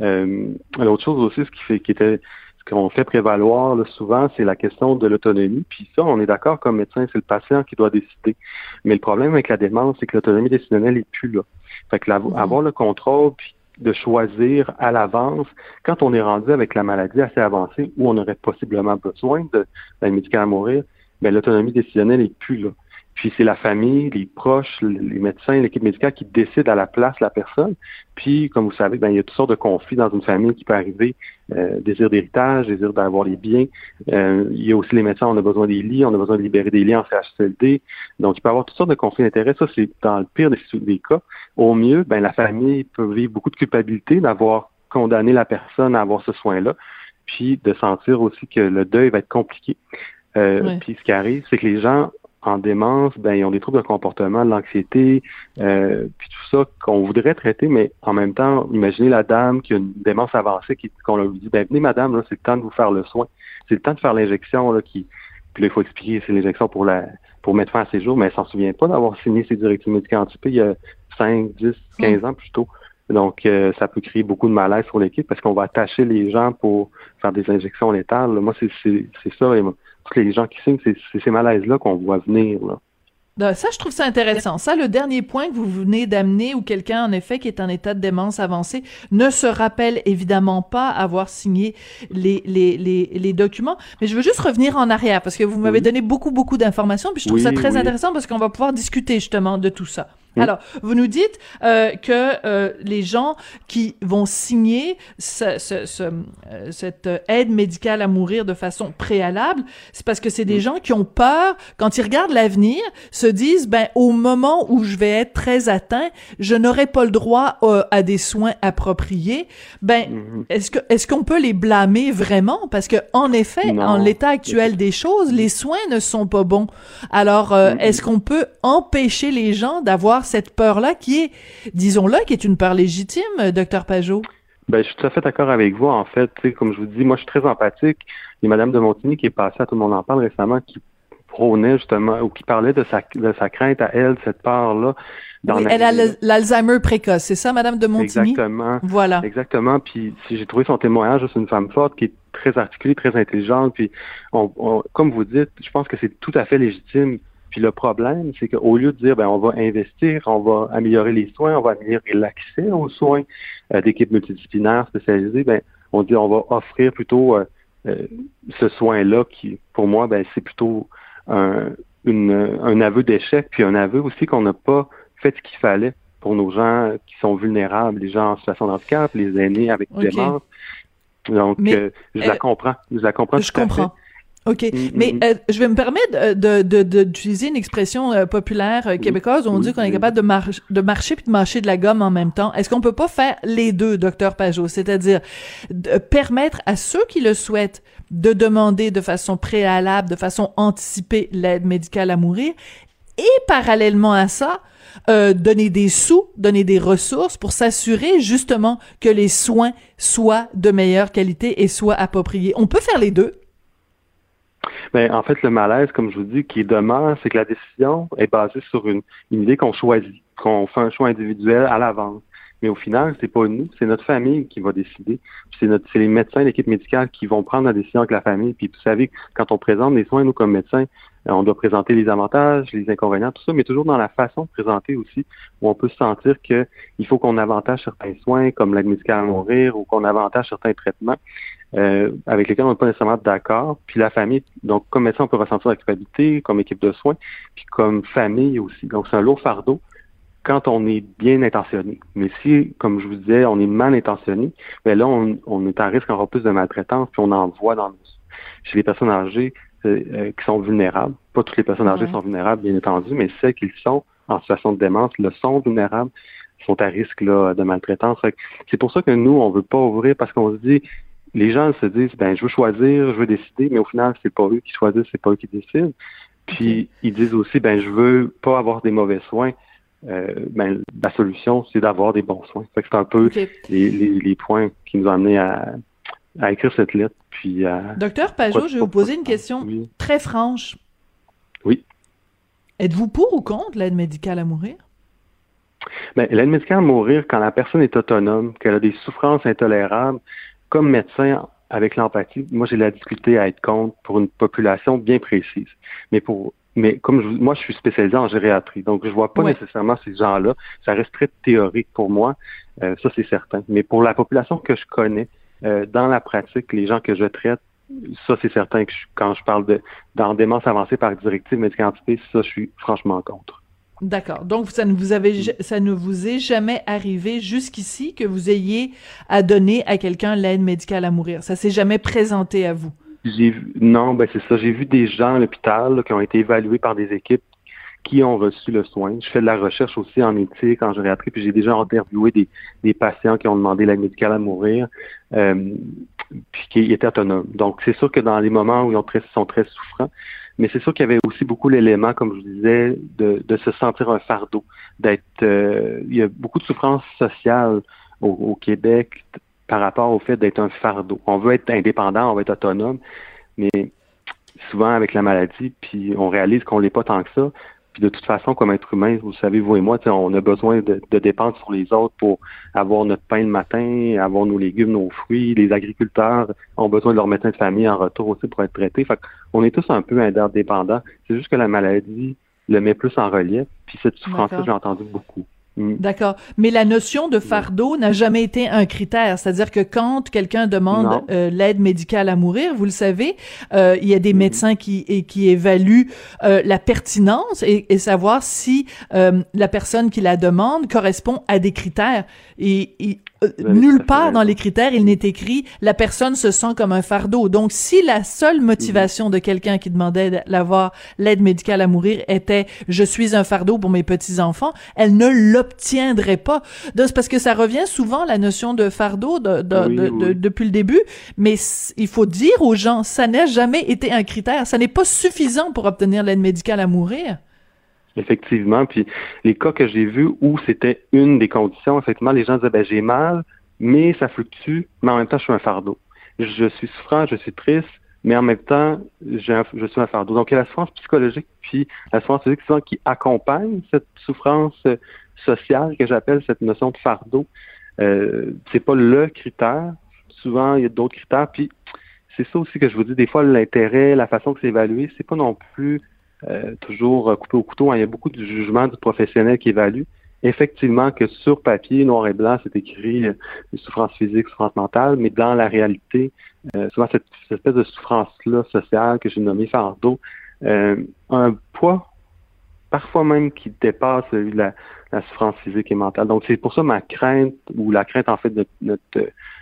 I: Euh, L'autre chose aussi, ce qui, fait, qui était ce qu'on fait prévaloir là, souvent, c'est la question de l'autonomie. Puis ça, on est d'accord comme médecin, c'est le patient qui doit décider. Mais le problème avec la démence, c'est que l'autonomie décisionnelle n'est plus là. Fait que la, avoir le contrôle, puis de choisir à l'avance, quand on est rendu avec la maladie assez avancée, où on aurait possiblement besoin d'un médicament à mourir, ben l'autonomie décisionnelle n'est plus là. Puis c'est la famille, les proches, les médecins, l'équipe médicale qui décident à la place de la personne. Puis, comme vous savez, ben, il y a toutes sortes de conflits dans une famille qui peut arriver. Euh, désir d'héritage, désir d'avoir les biens. Euh, il y a aussi les médecins, on a besoin des lits, on a besoin de libérer des lits en CHSLD. Donc, il peut y avoir toutes sortes de conflits d'intérêts. Ça, c'est dans le pire des, des cas. Au mieux, ben, la famille peut vivre beaucoup de culpabilité d'avoir condamné la personne à avoir ce soin-là, puis de sentir aussi que le deuil va être compliqué. Euh. Puis ce qui arrive, c'est que les gens en démence, ben, ils ont des troubles de comportement, de l'anxiété, euh, puis tout ça qu'on voudrait traiter, mais en même temps, imaginez la dame qui a une démence avancée, qui, qu'on leur dit, ben, venez madame, là, c'est le temps de vous faire le soin, c'est le temps de faire l'injection, là, qui, puis là, il faut expliquer, c'est l'injection pour la, pour mettre fin à ses jours, mais elle s'en souvient pas d'avoir signé ses directives médicales anticipées il y a 5, 10, 15 ans plus tôt. Donc, euh, ça peut créer beaucoup de malaise sur l'équipe parce qu'on va attacher les gens pour faire des injections létales. Moi, c'est, c'est, c'est ça. Tous les gens qui signent, c'est, ces malaises-là qu'on voit venir. Là.
A: Ben, Ça, je trouve ça intéressant. Ça, le dernier point que vous venez d'amener, où quelqu'un, en effet, qui est en état de démence avancée, ne se rappelle évidemment pas avoir signé les, les, les, les documents. Mais je veux juste revenir en arrière, parce que vous m'avez
I: Oui.
A: donné beaucoup, beaucoup d'informations, puis je trouve
I: Oui,
A: ça très
I: oui.
A: intéressant, parce qu'on va pouvoir discuter justement de tout ça. Alors, vous nous dites euh, que euh, les gens qui vont signer ce- ce- ce, euh, cette euh, aide médicale à mourir de façon préalable, c'est parce que c'est des gens qui ont peur, quand ils regardent l'avenir, se disent, ben au moment où je vais être très atteint, je n'aurai pas le droit euh, à des soins appropriés. Ben,
I: Mhm.
A: est-ce que est-ce qu'on peut les blâmer vraiment? Parce que en effet,
I: Non.
A: en l'état actuel des choses, les soins ne sont pas bons. Alors, euh,
I: Mhm.
A: est-ce qu'on peut empêcher les gens d'avoir cette peur-là qui est, disons-le, qui est une peur légitime, euh, docteur Pajot?
I: Ben, je suis tout à fait d'accord avec vous. En fait, Tu sais, comme je vous dis, moi, je suis très empathique. Il y a Madame de Montigny qui est passée à Tout le monde en parle récemment, qui prônait justement, ou qui parlait de sa, de sa crainte à elle, cette peur-là.
A: Oui, elle a l'Alzheimer précoce, c'est ça, Madame de. Montigny?
I: Exactement.
A: Voilà.
I: Exactement. Puis si j'ai trouvé son témoignage, c'est une femme forte qui est très articulée, très intelligente. Puis on, on- comme vous dites, je pense que c'est tout à fait légitime. Puis le problème, c'est qu'au lieu de dire ben on va investir, on va améliorer les soins, on va améliorer l'accès aux soins euh, d'équipes multidisciplinaires spécialisées, ben on dit on va offrir plutôt euh, euh, ce soin-là qui, pour moi, ben c'est plutôt un, une- un aveu d'échec, puis un aveu aussi qu'on n'a pas fait ce qu'il fallait pour nos gens qui sont vulnérables, les gens en situation de handicap, les aînés avec
A: Ok.
I: démence. Donc,
A: Mais,
I: euh, je la comprends. Je la comprends
A: Je
I: tout à fait.
A: OK.
I: Mm,
A: Mais euh, je vais me permettre de- de- de- d'utiliser une expression euh, populaire euh, québécoise où on
I: oui,
A: dit qu'on est capable de, mar- de marcher puis de mâcher de la gomme en même temps. Est-ce qu'on peut pas faire les deux, docteur Pajot? C'est-à-dire de permettre à ceux qui le souhaitent de demander de façon préalable, de façon anticipée l'aide médicale à mourir et parallèlement à ça, euh, donner des sous, donner des ressources pour s'assurer justement que les soins soient de meilleure qualité et soient appropriés. On peut faire les deux.
I: Ben, en fait, le malaise, comme je vous dis, qui demeure, c'est que la décision est basée sur une, idée qu'on choisit, qu'on fait un choix individuel à l'avance. Mais au final, c'est pas nous, c'est notre famille qui va décider. C'est notre, c'est les médecins, l'équipe médicale qui vont prendre la décision avec la famille. Puis vous savez, quand on présente des soins, nous comme médecins, euh, on doit présenter les avantages, les inconvénients, tout ça, mais toujours dans la façon de présenter aussi, où on peut se sentir que il faut qu'on avantage certains soins, comme l'aide médicale à mourir, ou qu'on avantage certains traitements euh, avec lesquels on n'est pas nécessairement d'accord. Puis la famille, donc comme médecin, on peut ressentir la culpabilité, comme équipe de soins, puis comme famille aussi. Donc c'est un lourd fardeau quand on est bien intentionné. Mais si, comme je vous disais, on est mal intentionné, ben là, on, on est à risque encore plus de maltraitance, puis on en voit dans nos, chez les personnes âgées euh, euh, qui sont vulnérables. Pas toutes les personnes âgées
A: Ouais.
I: sont vulnérables, bien entendu, mais celles qui le sont en situation de démence le sont vulnérables, sont à risque là, de maltraitance. C'est pour ça que nous, on veut pas ouvrir parce qu'on se dit, les gens se disent, ben je veux choisir, je veux décider, mais au final, c'est pas eux qui choisissent, c'est pas eux qui décident. Puis ils disent aussi, ben je veux pas avoir des mauvais soins. Euh, ben la solution, c'est d'avoir des bons soins. C'est un peu les, les, les points qui nous ont amenés à, à écrire cette lettre. Puis à,
A: Docteur Pajot, je vais vous poser une question
I: Oui.
A: très franche.
I: Oui.
A: Êtes-vous pour ou contre l'aide médicale à mourir?
I: Ben, l'aide médicale à mourir, quand la personne est autonome, qu'elle a des souffrances intolérables, comme médecin, avec l'empathie, moi j'ai la difficulté à être contre pour une population bien précise. Mais pour mais comme je, moi je suis spécialisé en gériatrie, donc je vois pas nécessairement ces gens-là. Ça reste très théorique pour moi, euh, ça c'est certain. Mais pour la population que je connais, euh, dans la pratique, les gens que je traite, ça c'est certain que je- quand je parle de dans démence avancée par directive médicale anticipée, ça je suis franchement contre.
A: D'accord. Donc, ça ne vous ça ne vous est jamais arrivé jusqu'ici que vous ayez à donner à quelqu'un l'aide médicale à mourir? Ça s'est jamais présenté à vous?
I: J'ai non, ben c'est ça. J'ai vu des gens à l'hôpital qui ont été évalués par des équipes qui ont reçu le soin. Je fais de la recherche aussi en éthique, en gériatrie, puis j'ai déjà interviewé des, des patients qui ont demandé l'aide médicale à mourir, euh, puis qui étaient autonomes. Donc, c'est sûr que dans les moments où ils ont très, sont très souffrants, mais c'est sûr qu'il y avait aussi beaucoup l'élément, comme je vous disais, de, de se sentir un fardeau, d'être. euh, il y a beaucoup de souffrance sociale au, au Québec par rapport au fait d'être un fardeau. On veut être indépendant, on veut être autonome, mais souvent avec la maladie, puis on réalise qu'on l'est pas tant que ça. Puis de toute façon, comme être humain, vous savez, vous et moi, on a besoin de, de dépendre sur les autres pour avoir notre pain le matin, avoir nos légumes, nos fruits. Les agriculteurs ont besoin de leur médecin de famille en retour aussi pour être traités. Fait on est tous un peu interdépendants. C'est juste que la maladie le met plus en relief. Puis cette souffrance-là, j'ai entendu beaucoup. Mm.
A: D'accord. Mais la notion de fardeau n'a jamais été un critère. C'est-à-dire que quand quelqu'un demande euh, l'aide médicale à mourir, vous le savez, euh, il y a des
I: Mhm.
A: médecins qui, et, qui évaluent euh, la pertinence et, et savoir si la personne qui la demande correspond à des critères. Et, nulle part dans les critères, il n'est écrit la personne se sent comme un fardeau. Donc, si la seule motivation de quelqu'un qui demandait d'avoir l'aide médicale à mourir était je suis un fardeau pour mes petits enfants, elle ne l'obtiendrait pas. C'est parce que ça revient souvent la notion de fardeau de, de-
I: Oui,
A: de-
I: oui.
A: de- depuis le début, mais il faut dire aux gens, ça n'a jamais été un critère, ça n'est pas suffisant pour obtenir l'aide médicale à mourir.
I: Effectivement. Puis les cas que j'ai vus où c'était une des conditions, effectivement, les gens disaient ben j'ai mal, mais ça fluctue, mais en même temps, je suis un fardeau. Je suis souffrant, je suis triste, mais en même temps, un- je suis un fardeau. Donc, il y a la souffrance psychologique, puis la souffrance physique souvent qui accompagne cette souffrance euh, sociale que j'appelle cette notion de fardeau. Euh, c'est pas le critère. Souvent, il y a d'autres critères. Puis, c'est ça aussi que je vous dis. Des fois, l'intérêt, la façon que c'est évalué, c'est pas non plus euh, toujours euh, coupé au couteau. hein. Il y a beaucoup de jugements du professionnel qui évalue. Effectivement, que sur papier, noir et blanc, c'est écrit euh, souffrance physique, souffrance mentale, mais dans la réalité, euh, souvent cette, cette espèce de souffrance-là sociale que j'ai nommée fardeau, euh, un poids parfois même qui dépasse la, souffrance physique et mentale. Donc, c'est pour ça ma crainte, ou la crainte en fait de notre,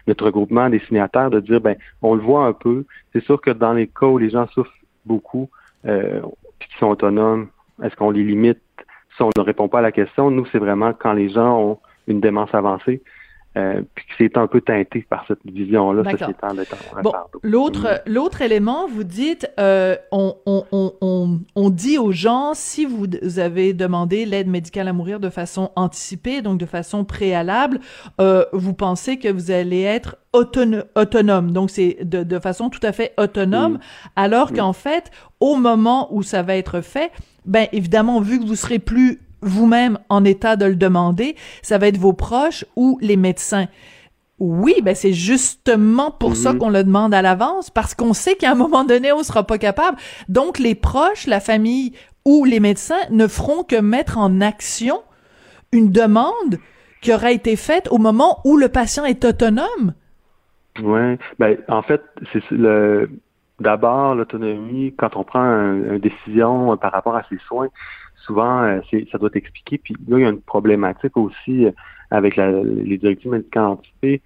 I: notre regroupement des signataires, de dire, ben, on le voit un peu. C'est sûr que dans les cas où les gens souffrent beaucoup, euh, puis qui sont autonomes, est-ce qu'on les limite? Si on ne répond pas à la question? Nous, c'est vraiment quand les gens ont une démence avancée, euh, puis que c'est un peu teinté par cette vision-là
A: Bon, l'autre l'autre élément, vous dites, euh, on, on, on, on, on dit aux gens si vous avez demandé l'aide médicale à mourir de façon anticipée, donc de façon préalable, euh, vous pensez que vous allez être autono- autonome. Donc c'est de, de façon tout à fait autonome,
I: Mm.
A: alors
I: Mm.
A: qu'en fait, au moment où ça va être fait, ben évidemment, vu que vous serez plus vous-même en état de le demander, ça va être vos proches ou les médecins. Oui, ben c'est justement pour ça
I: Mhm.
A: qu'on le demande à l'avance, parce qu'on sait qu'à un moment donné, on sera pas capable. Donc, les proches, la famille ou les médecins ne feront que mettre en action une demande qui aura été faite au moment où le patient est autonome.
I: Ouais, ben en fait, c'est le d'abord l'autonomie quand on prend un- une décision par rapport à ses soins, souvent euh, ça doit être expliqué. Puis là, il y a une problématique aussi euh, avec la- les directives médicales anticipées.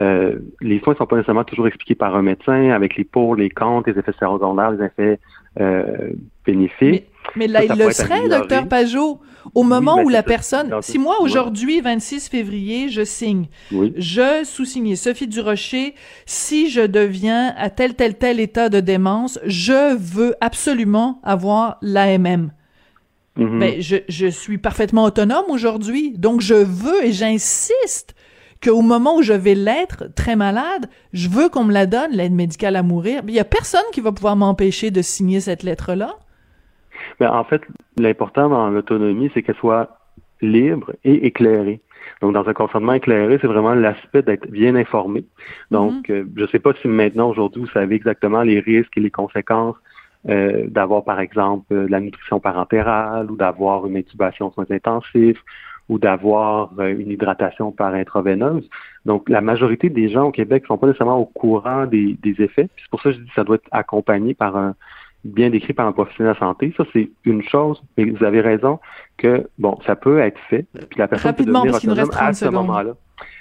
I: Euh, les soins ne sont pas nécessairement toujours expliqués par un médecin avec les pour, les contre, les effets secondaires, les effets euh, bénéfiques.
A: Mais là,
I: Ça, ça
A: il le serait, docteur Pajot, au moment où la
I: ça.
A: personne... Si moi, aujourd'hui, 26 février, je signe,
I: Oui.
A: je sous-signe Sophie Durocher, si je deviens à tel, tel, tel état de démence, je veux absolument avoir l'AMM.
I: Mhm.
A: Ben, je, je suis parfaitement autonome aujourd'hui, donc je veux et j'insiste qu'au moment où je vais l'être, très malade, je veux qu'on me la donne, l'aide médicale à mourir. Il y a personne qui va pouvoir m'empêcher de signer cette lettre-là.
I: Ben, en fait, l'important dans l'autonomie, c'est qu'elle soit libre et éclairée. Donc, dans un consentement éclairé, c'est vraiment l'aspect d'être bien informé. Donc, euh, je ne sais pas si maintenant, aujourd'hui, vous savez exactement les risques et les conséquences euh, d'avoir, par exemple, euh, de la nutrition parentérale ou d'avoir une intubation soins intensifs ou d'avoir euh, une hydratation par intraveineuse. Donc, la majorité des gens au Québec ne sont pas nécessairement au courant des, des effets. Puis C'est pour ça que je dis que ça doit être accompagné par un, bien décrit par un professionnel de santé. Ça, c'est une chose, mais vous avez raison que, bon, ça peut être fait, puis la personne
A: Rapidement,
I: peut devenir autonome à
A: 30
I: ce
A: secondes.
I: moment-là.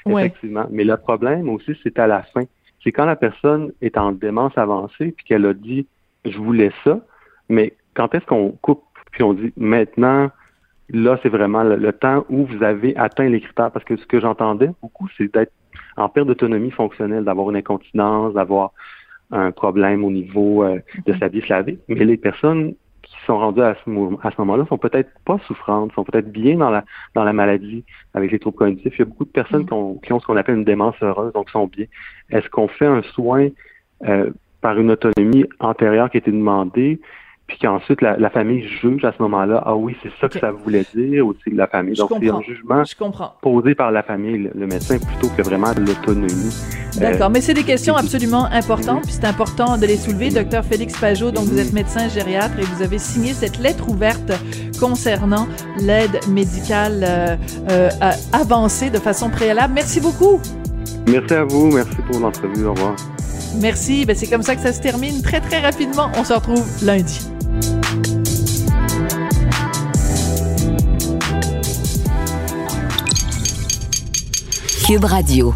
A: Ouais.
I: Effectivement. Mais le problème aussi, c'est à la fin. C'est quand la personne est en démence avancée, puis qu'elle a dit, je voulais ça, mais quand est-ce qu'on coupe, puis on dit, maintenant, là, c'est vraiment le, le temps où vous avez atteint les critères? Parce que ce que j'entendais beaucoup, c'est d'être en perte d'autonomie fonctionnelle, d'avoir une incontinence, d'avoir un problème au niveau euh, de sa vie se laver. Mais les personnes qui sont rendues à ce, à ce moment-là sont peut-être pas souffrantes, sont peut-être bien dans la dans la maladie avec les troubles cognitifs. Il y a beaucoup de personnes qui, ont, qui ont ce qu'on appelle une démence heureuse, donc sont bien. Est-ce qu'on fait un soin euh, par une autonomie antérieure qui a été demandée? puis qu'ensuite la, la, famille juge à ce moment-là, ah oui, c'est ça que ça voulait dire, ou c'est la famille. Donc c'est un jugement posé par la famille, le, médecin, plutôt que vraiment l'autonomie.
A: D'accord, mais c'est des questions absolument importantes, puis c'est important de les soulever. Docteur Félix Pajot, donc vous êtes médecin gériatre et vous avez signé cette lettre ouverte concernant l'aide médicale euh, euh, avancée de façon préalable. Merci beaucoup.
I: Merci à vous, merci pour l'entrevue, au revoir.
A: Merci, ben c'est comme ça que ça se termine très très rapidement. On se retrouve lundi.
G: Cube Radio.